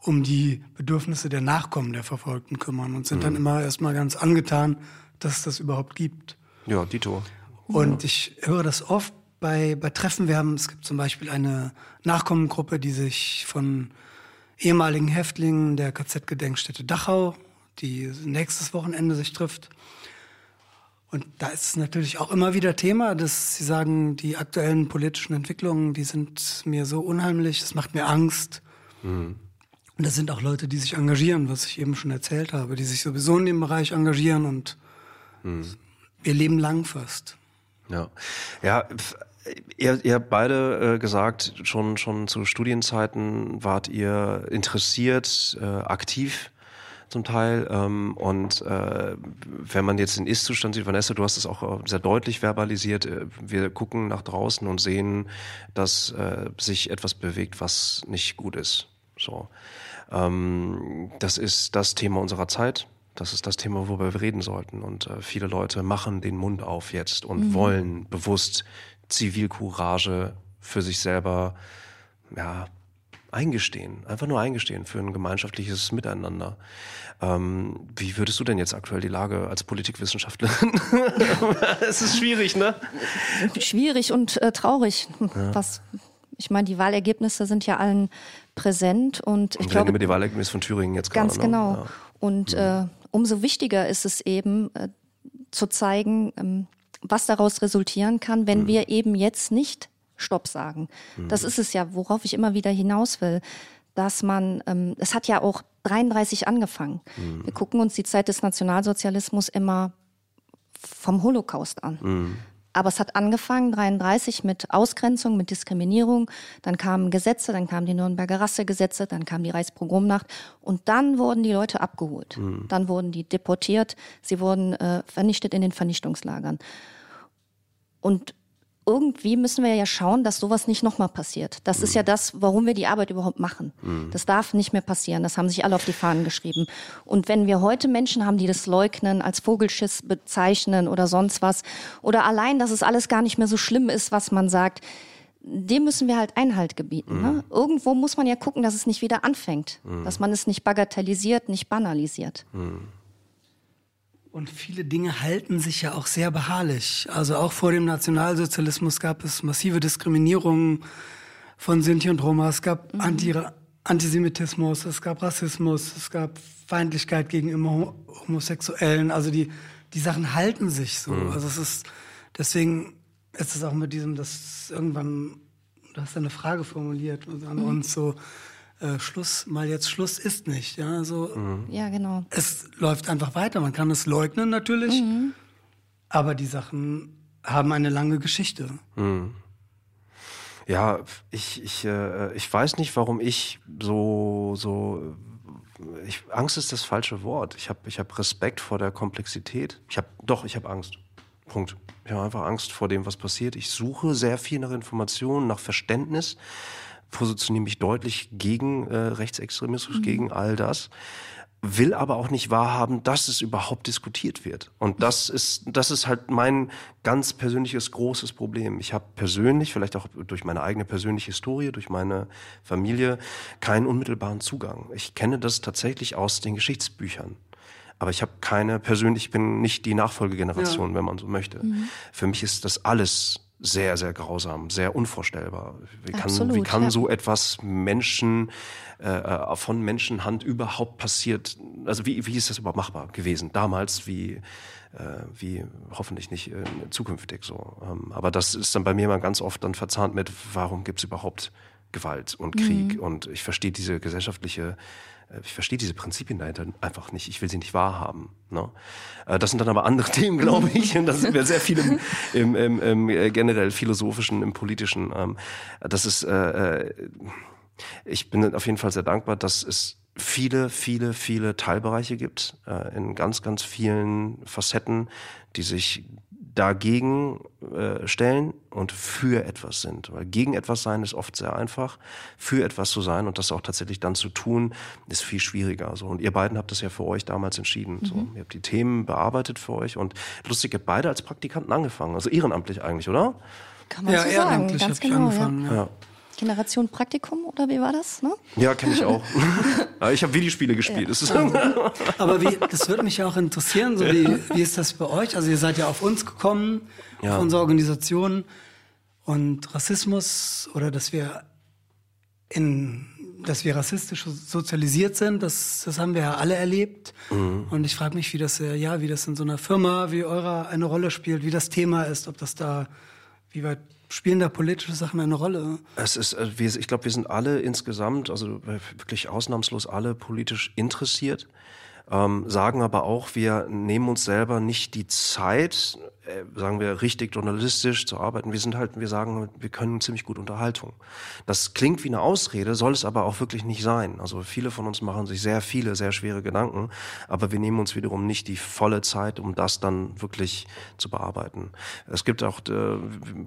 um die Bedürfnisse der Nachkommen der Verfolgten kümmern und sind dann immer erstmal ganz angetan, dass es das überhaupt gibt. Ja, Dito. Und ich höre das oft bei, bei Treffen. Wir haben, es gibt zum Beispiel eine Nachkommengruppe, die sich von ehemaligen Häftlingen der KZ-Gedenkstätte Dachau, die nächstes Wochenende sich trifft. Und da ist es natürlich auch immer wieder Thema, dass sie sagen, die aktuellen politischen Entwicklungen, die sind mir so unheimlich, das macht mir Angst. Und das sind auch Leute, die sich engagieren, was ich eben schon erzählt habe, die sich sowieso in dem Bereich engagieren und ihr Leben lang fast. Ja, ja. Ihr, ihr habt beide äh, gesagt, schon schon zu Studienzeiten wart ihr interessiert, äh, aktiv zum Teil. Ähm, und äh, wenn man jetzt den Ist-Zustand sieht, Vanessa, du hast es auch äh, sehr deutlich verbalisiert. Äh, wir gucken nach draußen und sehen, dass äh, sich etwas bewegt, was nicht gut ist. So, ähm, das ist das Thema unserer Zeit. Das ist das Thema, worüber wir reden sollten. Und äh, viele Leute machen den Mund auf jetzt und wollen bewusst Zivilcourage für sich selber ja, eingestehen. Einfach nur eingestehen für ein gemeinschaftliches Miteinander. Ähm, wie würdest du denn jetzt aktuell die Lage als Politikwissenschaftlerin? es ist schwierig, ne? Schwierig und äh, traurig. Was, ich meine, die Wahlergebnisse sind ja allen präsent und ich Ich glaube, über die Wahlergebnisse von Thüringen jetzt gerade. Ganz ne? genau. Ja. Und äh, umso wichtiger ist es eben äh, zu zeigen, ähm, was daraus resultieren kann, wenn wir eben jetzt nicht Stopp sagen. Das ist es ja, worauf ich immer wieder hinaus will, dass man, ähm, es hat ja auch 33 angefangen. Wir gucken uns die Zeit des Nationalsozialismus immer vom Holocaust an. Aber es hat angefangen 33 mit Ausgrenzung, mit Diskriminierung. Dann kamen Gesetze, dann kamen die Nürnberger Rassegesetze, dann kam die Reichspogromnacht und dann wurden die Leute abgeholt. Mhm. Dann wurden die deportiert, sie wurden äh, vernichtet in den Vernichtungslagern. Und irgendwie müssen wir ja schauen, dass sowas nicht nochmal passiert. Das mhm. ist ja das, warum wir die Arbeit überhaupt machen. Mhm. Das darf nicht mehr passieren. Das haben sich alle auf die Fahnen geschrieben. Und wenn wir heute Menschen haben, die das leugnen, als Vogelschiss bezeichnen oder sonst was, oder allein, dass es alles gar nicht mehr so schlimm ist, was man sagt, dem müssen wir halt Einhalt gebieten. Ne? Mhm. Ne? Irgendwo muss man ja gucken, dass es nicht wieder anfängt. Mhm. Dass man es nicht bagatellisiert, nicht banalisiert. Und viele Dinge halten sich ja auch sehr beharrlich. Also auch vor dem Nationalsozialismus gab es massive Diskriminierungen von Sinti und Roma. Es gab mhm. Anti Antisemitismus, es gab Rassismus, es gab Feindlichkeit gegenüber Homosexuellen. Also die, die Sachen halten sich so. Mhm. Also es ist, deswegen ist es auch mit diesem, dass irgendwann, du hast eine Frage formuliert an mhm. uns so, äh, Schluss, mal jetzt Schluss ist nicht. Ja, so, mhm. ja, genau. Es läuft einfach weiter. Man kann es leugnen natürlich, mhm. aber die Sachen haben eine lange Geschichte. Mhm. Ja, ich, ich, äh, ich weiß nicht, warum ich so, so ich, Angst ist das falsche Wort. Ich habe ich hab Respekt vor der Komplexität. Ich habe doch, ich habe Angst. Punkt. Ich habe einfach Angst vor dem, was passiert. Ich suche sehr viel nach Informationen, nach Verständnis positioniere mich deutlich gegen äh, Rechtsextremismus, mhm. gegen all das will aber auch nicht wahrhaben, dass es überhaupt diskutiert wird. Und das ist, das ist halt mein ganz persönliches großes Problem. Ich habe persönlich, vielleicht auch durch meine eigene persönliche Historie, durch meine Familie, keinen unmittelbaren Zugang. Ich kenne das tatsächlich aus den Geschichtsbüchern. Aber ich habe keine persönlich, ich bin nicht die Nachfolgegeneration, ja. wenn man so möchte. Mhm. Für mich ist das alles sehr, sehr grausam, sehr unvorstellbar. Wie kann, Absolut, wie kann ja. so etwas Menschen, äh, äh, von Menschenhand überhaupt passiert? Also wie, wie ist das überhaupt machbar gewesen? Damals wie, äh, wie hoffentlich nicht äh, zukünftig so. Ähm, aber das ist dann bei mir mal ganz oft dann verzahnt mit, warum gibt's überhaupt Gewalt und Krieg? Mhm. Und ich verstehe diese gesellschaftliche ich verstehe diese Prinzipien dahinter einfach nicht. Ich will sie nicht wahrhaben. Ne? Äh, das sind dann aber andere Themen, glaube ich. Und das sind wir sehr viel im, im, im, im äh, generell philosophischen, im politischen. Ähm, das ist, äh, ich bin auf jeden Fall sehr dankbar, dass es viele, viele, viele Teilbereiche gibt, äh, in ganz, ganz vielen Facetten, die sich dagegen äh, stellen und für etwas sind. Weil gegen etwas sein ist oft sehr einfach, für etwas zu sein und das auch tatsächlich dann zu tun, ist viel schwieriger. So. Und ihr beiden habt das ja für euch damals entschieden. Mhm. So. Ihr habt die Themen bearbeitet für euch und lustig, ihr habt beide als Praktikanten angefangen, also ehrenamtlich eigentlich, oder? Kann man ja, so sagen, ganz genau. Ja. ja. Generation Praktikum oder wie war das? Ne? Ja, kenne ich auch. ich habe Videospiele gespielt. Ja. Aber wie, das würde mich ja auch interessieren, so wie, wie ist das bei euch? Also ihr seid ja auf uns gekommen, ja. auf unsere Organisation und Rassismus oder dass wir in dass wir rassistisch sozialisiert sind, das, das haben wir ja alle erlebt. Mhm. Und ich frage mich, wie das ja, wie das in so einer Firma wie eurer eine Rolle spielt, wie das Thema ist, ob das da, wie weit Spielen da politische Sachen eine Rolle? Es ist, äh, ich glaube, wir sind alle insgesamt, also wirklich ausnahmslos alle politisch interessiert ähm, sagen aber auch, wir nehmen uns selber nicht die Zeit, äh, sagen wir richtig journalistisch zu arbeiten. Wir sind halt, wir sagen, wir können ziemlich gut Unterhaltung. Das klingt wie eine Ausrede, soll es aber auch wirklich nicht sein. Also viele von uns machen sich sehr viele, sehr schwere Gedanken, aber wir nehmen uns wiederum nicht die volle Zeit, um das dann wirklich zu bearbeiten. Es gibt auch, äh,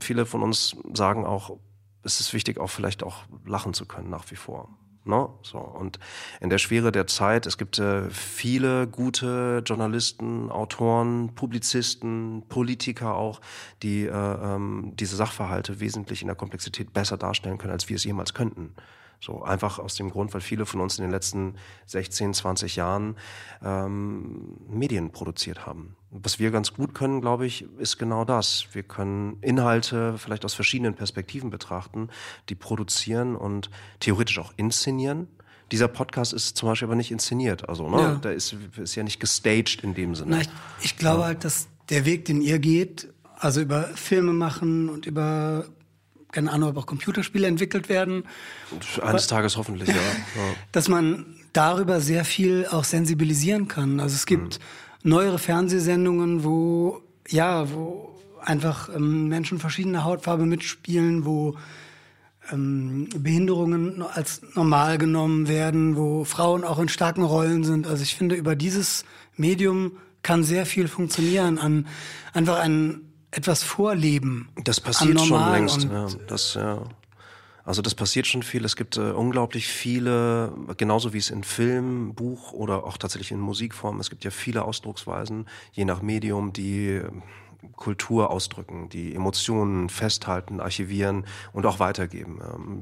viele von uns sagen auch, es ist wichtig, auch vielleicht auch lachen zu können nach wie vor. Ne? So, und in der Schwere der Zeit, es gibt äh, viele gute Journalisten, Autoren, Publizisten, Politiker auch, die äh, ähm, diese Sachverhalte wesentlich in der Komplexität besser darstellen können, als wir es jemals könnten. So einfach aus dem Grund, weil viele von uns in den letzten 16, 20 Jahren ähm, Medien produziert haben. Was wir ganz gut können, glaube ich, ist genau das. Wir können Inhalte vielleicht aus verschiedenen Perspektiven betrachten, die produzieren und theoretisch auch inszenieren. Dieser Podcast ist zum Beispiel aber nicht inszeniert. Also, ne? Ja. Da ist, ist ja nicht gestaged in dem Sinne. Na, ich, ich glaube ja. halt, dass der Weg, den ihr geht, also über Filme machen und über keine Ahnung, ob auch Computerspiele entwickelt werden. Eines Tages hoffentlich, ja. ja. Dass man darüber sehr viel auch sensibilisieren kann. Also es gibt mhm. neuere Fernsehsendungen, wo, ja, wo einfach ähm, Menschen verschiedener Hautfarbe mitspielen, wo ähm, Behinderungen als normal genommen werden, wo Frauen auch in starken Rollen sind. Also ich finde, über dieses Medium kann sehr viel funktionieren an einfach ein etwas Vorleben. Das passiert schon längst. Ja, das, ja. Also das passiert schon viel. Es gibt äh, unglaublich viele, genauso wie es in Film, Buch oder auch tatsächlich in Musikform, es gibt ja viele Ausdrucksweisen, je nach Medium, die äh, Kultur ausdrücken, die Emotionen festhalten, archivieren und auch weitergeben.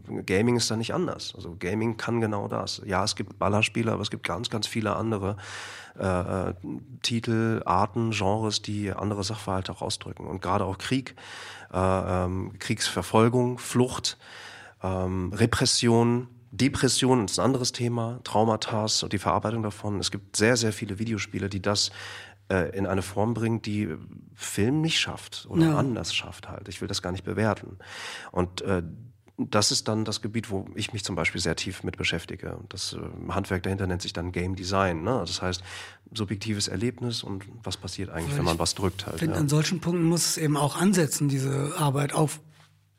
Ähm, Gaming ist da nicht anders. Also Gaming kann genau das. Ja, es gibt Ballerspiele, aber es gibt ganz, ganz viele andere äh, äh, Titel, Arten, Genres, die andere Sachverhalte auch ausdrücken. Und gerade auch Krieg, äh, ähm, Kriegsverfolgung, Flucht, ähm, Repression, Depression ist ein anderes Thema, Traumata und die Verarbeitung davon. Es gibt sehr, sehr viele Videospiele, die das äh, in eine Form bringt, die Film nicht schafft oder Ja. anders schafft halt. Ich will das gar nicht bewerten. Und äh, das ist dann das Gebiet, wo ich mich zum Beispiel sehr tief mit beschäftige. Und das äh, Handwerk dahinter nennt sich dann Game Design. Ne? Das heißt, subjektives Erlebnis und was passiert eigentlich, wenn man was drückt halt. Ich finde, Ja. an solchen Punkten muss es eben auch ansetzen, diese Arbeit auf.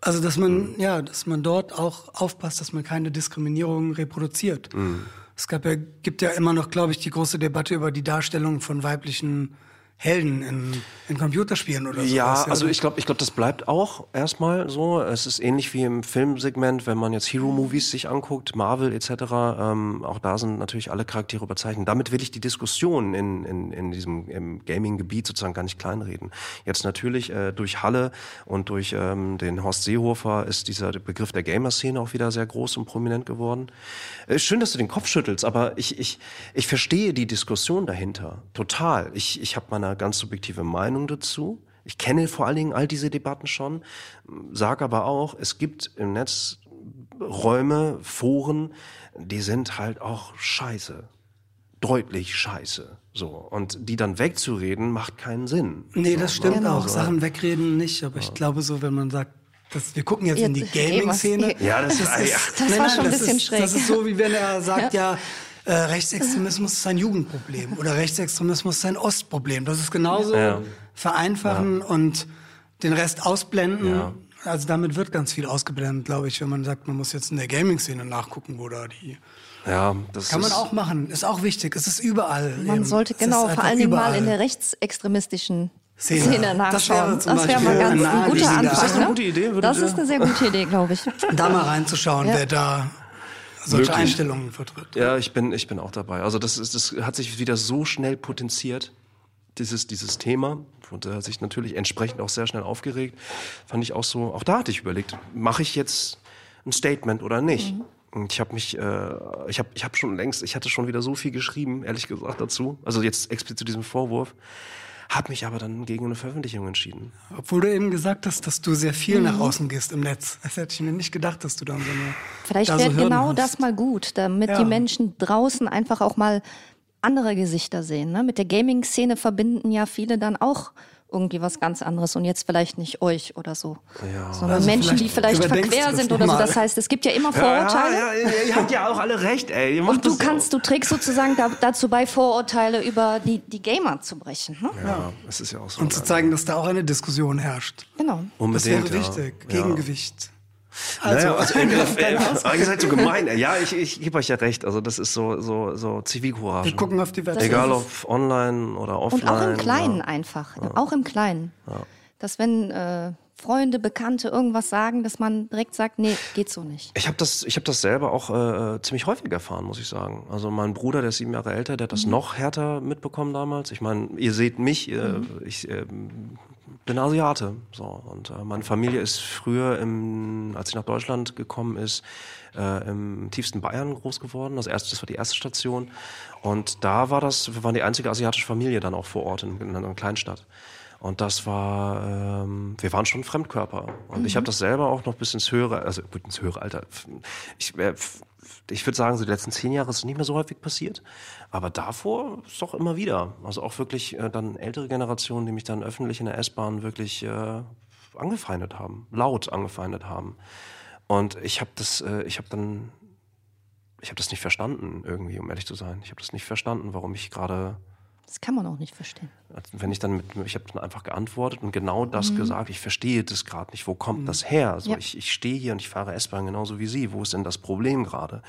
Also, dass man, Mhm. ja, dass man dort auch aufpasst, dass man keine Diskriminierung reproduziert. Mhm. Es gab ja, gibt ja immer noch, glaube ich, die große Debatte über die Darstellung von weiblichen Helden in, in Computerspielen oder so. Ja, also ich glaube, ich glaube, das bleibt auch erstmal so. Es ist ähnlich wie im Filmsegment, wenn man jetzt Hero-Movies sich anguckt, Marvel etc. Ähm, auch da sind natürlich alle Charaktere überzeichnet. Damit will ich die Diskussion in, in, in diesem Gaming-Gebiet sozusagen gar nicht kleinreden. Jetzt natürlich äh, durch Halle und durch ähm, den Horst Seehofer ist dieser Begriff der Gamer-Szene auch wieder sehr groß und prominent geworden. Äh, schön, dass du den Kopf schüttelst, aber ich, ich, ich verstehe die Diskussion dahinter total. Ich, ich habe meine ganz subjektive Meinung dazu. Ich kenne vor allen Dingen all diese Debatten schon, sage aber auch, es gibt im Netz Räume, Foren, die sind halt auch scheiße. Deutlich scheiße. So. Und die dann wegzureden, macht keinen Sinn. Nee, das stimmt Genau. auch. Sachen wegreden nicht, aber ich glaube so, wenn man sagt, das, wir gucken jetzt in die Jetzt- Gaming-Szene. Ja, das ist, ja. Das war schon ein das bisschen ist, schräg. Das ist so, wie wenn er sagt, ja, äh, Rechtsextremismus ist ein Jugendproblem oder Rechtsextremismus ist ein Ostproblem. Das ist genauso Ja. vereinfachen und den Rest ausblenden. Ja. Also damit wird ganz viel ausgeblendet, glaube ich, wenn man sagt, man muss jetzt in der Gaming-Szene nachgucken, wo da die... ja, das Kann man ist, auch machen, ist auch wichtig. Es ist überall. Man eben. sollte Es genau vor allen Dingen mal in der rechtsextremistischen Szene. Szene, Das nachschauen. wäre zum Das wäre mal ganz ein guter Anfang. Ist das eine ne? gute Idee? Würdet Das ist eine sehr gute Idee, glaube ich. Da mal reinzuschauen, Ja. wer da solche Möglich. Einstellungen vertritt. Ja, ich bin, ich bin auch dabei. Also das ist, das hat sich wieder so schnell potenziert, dieses, dieses Thema. Und er hat sich natürlich entsprechend auch sehr schnell aufgeregt. Fand ich auch so, auch da hatte ich überlegt, mache ich jetzt ein Statement oder nicht? Und ich habe mich, äh, ich habe ich hab schon längst, ich hatte schon wieder so viel geschrieben, ehrlich gesagt, dazu. Also jetzt explizit zu diesem Vorwurf. Habe mich aber dann gegen eine Veröffentlichung entschieden. Obwohl du eben gesagt hast, dass du sehr viel Mhm. nach außen gehst im Netz. Das hätte ich mir nicht gedacht, dass du dann so eine. Vielleicht da so wäre Hürden genau hast. das mal gut, damit Ja. die Menschen draußen einfach auch mal andere Gesichter sehen. Ne? Mit der Gaming-Szene verbinden ja viele dann auch irgendwie was ganz anderes und jetzt vielleicht nicht euch oder so, sondern Also Menschen, die vielleicht vielleicht überdenkst du verquer das sind oder so. mal. Das heißt, es gibt ja immer Vorurteile. Ja, ja, ihr habt ja auch alle recht, ey. Ihr macht Und du das kannst, du trägst sozusagen da, dazu bei, Vorurteile über die, die Gamer zu brechen. Ne? Ja, es ist ja auch so. Und zu zeigen, dass da auch eine Diskussion herrscht. Genau. Das wäre Unbedingt, ja. wichtig. Ja. Gegengewicht. Also, naja, also äh, äh, ihr seid so gemein. Ja, ich, ich gebe euch ja recht. Also das ist so so so Zivilcourage. Wir gucken auf die Website. Egal ob online oder offline. Und auch im Kleinen Ja. einfach. Auch im Kleinen. Dass wenn äh, Freunde, Bekannte irgendwas sagen, dass man direkt sagt, nee, geht so nicht. Ich habe das, ich habe das selber auch äh, ziemlich häufig erfahren, muss ich sagen. Also mein Bruder, der ist sieben Jahre älter, der hat das noch härter mitbekommen damals. Ich meine, ihr seht mich, äh, ich äh, bin Asiate, so und äh, meine Familie ist früher, im, als sie nach Deutschland gekommen ist, äh, im tiefsten Bayern groß geworden. Das erste, das war die erste Station und da war das, wir waren die einzige asiatische Familie dann auch vor Ort in, in einer Kleinstadt. Und das war, ähm, wir waren schon Fremdkörper. Und ich habe das selber auch noch bis ins höhere, also gut, ins höhere Alter. Ich, äh, ich würde sagen, so die letzten zehn Jahre ist es nicht mehr so häufig passiert. Aber davor ist doch immer wieder. Also auch wirklich äh, dann ältere Generationen, die mich dann öffentlich in der S-Bahn wirklich äh, angefeindet haben, laut angefeindet haben. Und ich habe das, äh, ich habe dann, ich habe das nicht verstanden irgendwie, um ehrlich zu sein. Ich habe das nicht verstanden, warum ich gerade Das kann man auch nicht verstehen. Also wenn ich dann mit, ich habe dann einfach geantwortet und genau das Mhm. gesagt, ich verstehe das gerade nicht, wo kommt das her? Also Ja. ich, ich stehe hier und ich fahre S-Bahn genauso wie Sie, wo ist denn das Problem gerade?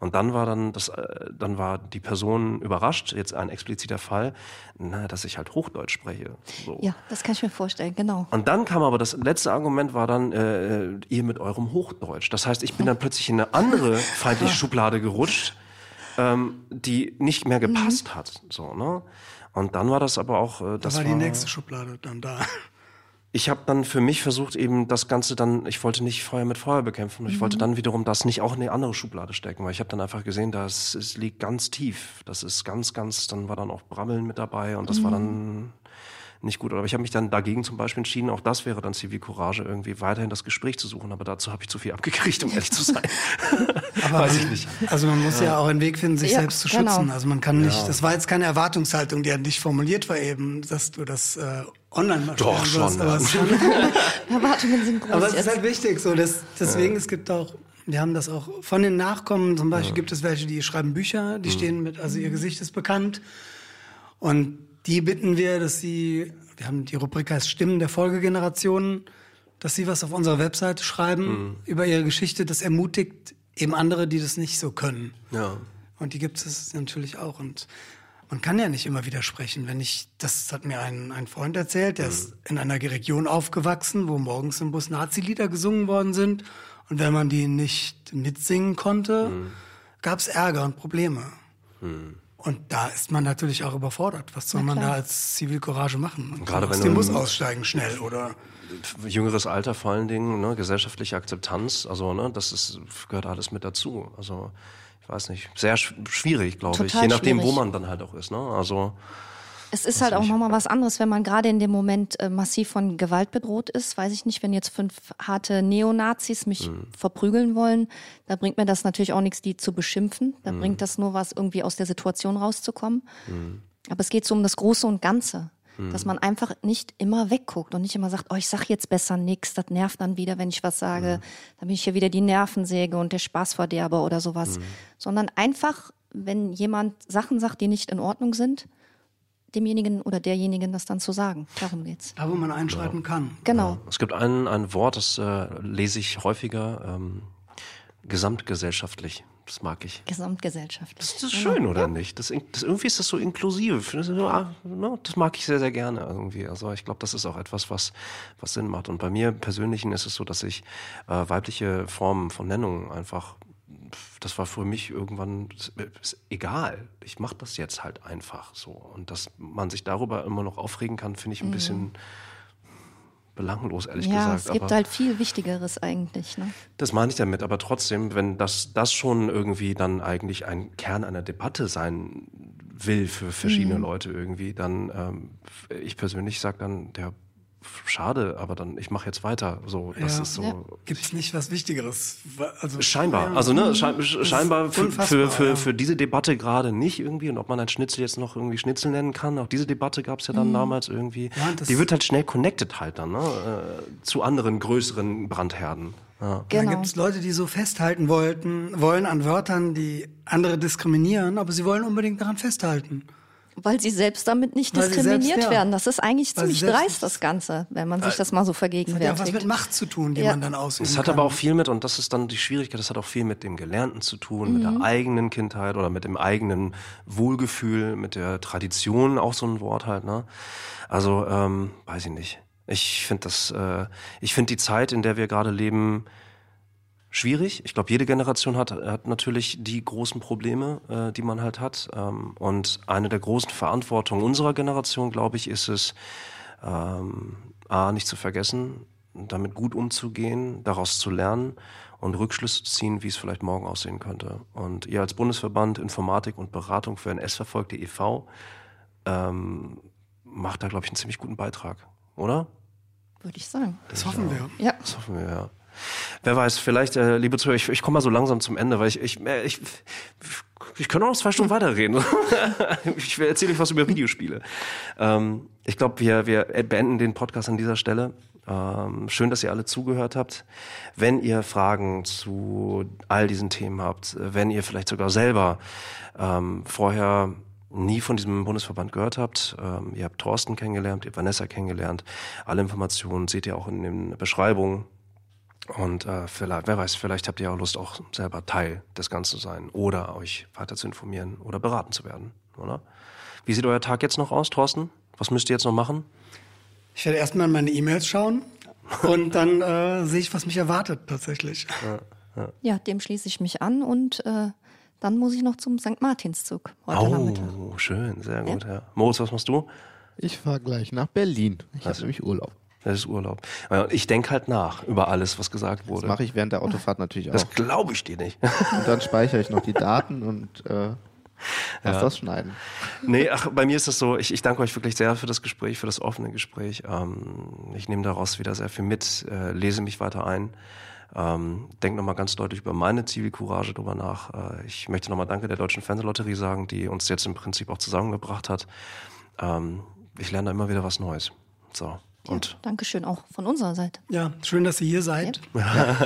Und dann war dann das, äh, dann war die Person überrascht, jetzt ein expliziter Fall, na, dass ich halt Hochdeutsch spreche. So. Ja, das kann ich mir vorstellen, genau. Und dann kam aber das letzte Argument war dann äh, ihr mit eurem Hochdeutsch. Das heißt, ich bin dann plötzlich in eine andere feindliche Schublade gerutscht, ähm, die nicht mehr gepasst hat. So ne. Und dann war das aber auch, äh, Da das war die nächste Schublade dann da. ich habe dann für mich versucht, eben das Ganze dann, ich wollte nicht Feuer mit Feuer bekämpfen. Ich wollte dann wiederum das nicht auch in eine andere Schublade stecken, weil ich habe dann einfach gesehen, dass es liegt ganz tief. Das ist ganz, ganz, dann war dann auch Brabbeln mit dabei und das war dann nicht gut. Aber ich habe mich dann dagegen zum Beispiel entschieden, auch das wäre dann Zivilcourage, irgendwie weiterhin das Gespräch zu suchen. Aber dazu habe ich zu viel abgekriegt, um ehrlich zu sein. Weiß ich nicht. Also man muss ja, auch einen Weg finden, sich Ja, selbst zu genau. schützen. Also man kann nicht, das war jetzt keine Erwartungshaltung, die an dich formuliert war eben, dass du das äh, online machst. Doch, schon, Aber, ja. es ist schon, Erwartungen sind groß. aber es ist jetzt. halt wichtig, so dass, deswegen, es gibt auch, wir haben das auch von den Nachkommen, zum Beispiel gibt es welche, die schreiben Bücher, die stehen mit, also ihr Gesicht ist bekannt. Und die bitten wir, dass sie, wir haben die Rubrik heißt Stimmen der Folgegenerationen, dass sie was auf unserer Webseite schreiben über ihre Geschichte. Das ermutigt eben andere, die das nicht so können. Ja. Und die gibt es natürlich auch. Und man kann ja nicht immer widersprechen. Wenn ich, das hat mir ein, ein Freund erzählt, der ist in einer Region aufgewachsen, wo morgens im Bus Nazi-Lieder gesungen worden sind. Und wenn man die nicht mitsingen konnte, gab es Ärger und Probleme. Und da ist man natürlich auch überfordert. Was soll man da als Zivilcourage machen? Und gerade aus wenn dem du- Bus aussteigen schnell oder Jüngeres Alter vor allen Dingen, ne, gesellschaftliche Akzeptanz, also ne, das ist, gehört alles mit dazu. Also ich weiß nicht, sehr sch schwierig, glaube ich, je nachdem, wo schwierig. man dann halt auch ist. Ne? Also Es ist halt auch nochmal was anderes, wenn man gerade in dem Moment äh, massiv von Gewalt bedroht ist. Weiß ich nicht, wenn jetzt fünf harte Neonazis mich Mhm. verprügeln wollen, da bringt mir das natürlich auch nichts, die zu beschimpfen. Da Mhm. bringt das nur was, irgendwie aus der Situation rauszukommen. Aber es geht so um das Große und Ganze. Mhm. Dass man einfach nicht immer wegguckt und nicht immer sagt, oh, ich sag jetzt besser nix, das nervt dann wieder, wenn ich was sage. Mhm. Dann bin ich hier wieder die Nervensäge und der Spaßverderber oder sowas. Mhm. Sondern einfach, wenn jemand Sachen sagt, die nicht in Ordnung sind, demjenigen oder derjenigen das dann zu sagen. Darum geht's. da, wo man einschreiten kann. Genau. es gibt ein, ein Wort, das äh, lese ich häufiger, ähm, gesamtgesellschaftlich. Das mag ich. Gesamtgesellschaftlich. Das ist schön, oder nicht? Das, das, irgendwie ist das so inklusiv. Das, ah, ne, das mag ich sehr, sehr gerne irgendwie. Also ich glaube, das ist auch etwas, was, was Sinn macht. Und bei mir Persönlichen ist es so, dass ich äh, weibliche Formen von Nennung einfach, das war für mich irgendwann ist egal. Ich mache das jetzt halt einfach so. Und dass man sich darüber immer noch aufregen kann, finde ich ein bisschen belanglos, ehrlich Mhm. Ja, gesagt. es gibt Aber- halt viel Wichtigeres eigentlich. Ne? das meine ich damit, aber trotzdem, wenn das, das schon irgendwie dann eigentlich ein Kern einer Debatte sein will für verschiedene Mhm. Leute irgendwie, dann ähm, ich persönlich sage dann, der schade, aber dann ich mache jetzt weiter. So, das Ja. ist so. Ja. Gibt es nicht was Wichtigeres? Also, Scheinbar, ja. also ne, schein, scheinbar für, für, für, ja. für diese Debatte gerade nicht irgendwie und ob man ein Schnitzel jetzt noch irgendwie Schnitzel nennen kann, auch diese Debatte gab es ja dann damals irgendwie. Mhm. Ja, das- Die wird halt schnell connected halt dann, ne, äh, zu anderen größeren Brandherden. Ja. Da Genau. gibt es Leute, die so festhalten wollten, wollen an Wörtern, die andere diskriminieren, aber sie wollen unbedingt daran festhalten. Weil sie selbst damit nicht Weil diskriminiert selbst, ja. werden. Das ist eigentlich Weil ziemlich selbst dreist, das Ganze, wenn man sich das mal so Das hat ja auch was vergegenwärtigt. mit Macht zu tun, die Ja. man dann ausüben Es hat kann. aber auch viel mit, und das ist dann die Schwierigkeit, das hat auch viel mit dem Gelernten zu tun, mit Mhm. der eigenen Kindheit oder mit dem eigenen Wohlgefühl, mit der Tradition, auch so ein Wort halt, ne? Also, ähm, weiß ich nicht. Ich finde das, äh, ich finde die Zeit, in der wir gerade leben, schwierig. Ich glaube, jede Generation hat, hat natürlich die großen Probleme, äh, die man halt hat. Ähm, und eine der großen Verantwortungen unserer Generation, glaube ich, ist es, ähm, A, nicht zu vergessen, damit gut umzugehen, daraus zu lernen und Rückschlüsse zu ziehen, wie es vielleicht morgen aussehen könnte. Und ihr als Bundesverband Informatik und Beratung für NS-verfolgte e.V. Ähm, macht da, glaube ich, einen ziemlich guten Beitrag, oder? Würde ich sagen. Das hoffen wir. Ja. Das hoffen wir, ja. Wer weiß, vielleicht, äh, liebe Zuhörer, ich, ich komme mal so langsam zum Ende, weil ich, ich, äh, ich, ich kann auch noch zwei Stunden weiterreden. ich erzähle euch was über Videospiele. Ähm, ich glaube, wir, wir beenden den Podcast an dieser Stelle. Ähm, schön, dass ihr alle zugehört habt. Wenn ihr Fragen zu all diesen Themen habt, wenn ihr vielleicht sogar selber ähm, vorher nie von diesem Bundesverband gehört habt, ähm, ihr habt Thorsten kennengelernt, ihr habt Vanessa kennengelernt, alle Informationen seht ihr auch in den Beschreibungen. Und äh, vielleicht, wer weiß, vielleicht habt ihr auch Lust, auch selber Teil des Ganzen zu sein oder euch weiter zu informieren oder beraten zu werden, oder? Wie sieht euer Tag jetzt noch aus, Thorsten? Was müsst ihr jetzt noch machen? Ich werde erstmal in meine E-Mails schauen und dann äh, sehe ich, was mich erwartet tatsächlich. Ja, ja dem schließe ich mich an und äh, dann muss ich noch zum St. Martinszug heute oh, Nachmittag. schön, sehr gut. Ja. Moritz, was machst du? Ich fahre gleich nach Berlin. Ich habe nämlich Urlaub. Das ist Urlaub. Ich denke halt nach über alles, was gesagt wurde. Das mache ich während der Autofahrt natürlich auch. Das glaube ich dir nicht. Und dann speichere ich noch die Daten und äh, lass ja. das schneiden. Nee, ach, bei mir ist es so, ich, ich danke euch wirklich sehr für das Gespräch, für das offene Gespräch. Ähm, ich nehme daraus wieder sehr viel mit, äh, lese mich weiter ein. Ähm, denke nochmal ganz deutlich über meine Zivilcourage drüber nach. Äh, ich möchte nochmal Danke der Deutschen Fernsehlotterie sagen, die uns jetzt im Prinzip auch zusammengebracht hat. Ähm, ich lerne da immer wieder was Neues. So. Und ja, Dankeschön auch von unserer Seite. Ja, schön, dass ihr hier seid. Ja,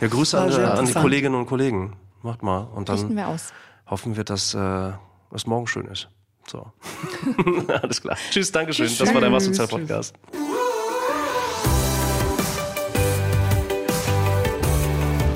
ja Grüße an, an, die Kolleginnen und Kollegen. Macht mal. Und dann wir aus. hoffen wir, dass äh, es morgen schön ist. So. Alles klar. Tschüss, Dankeschön. Tschüss. Das war der Was Podcast.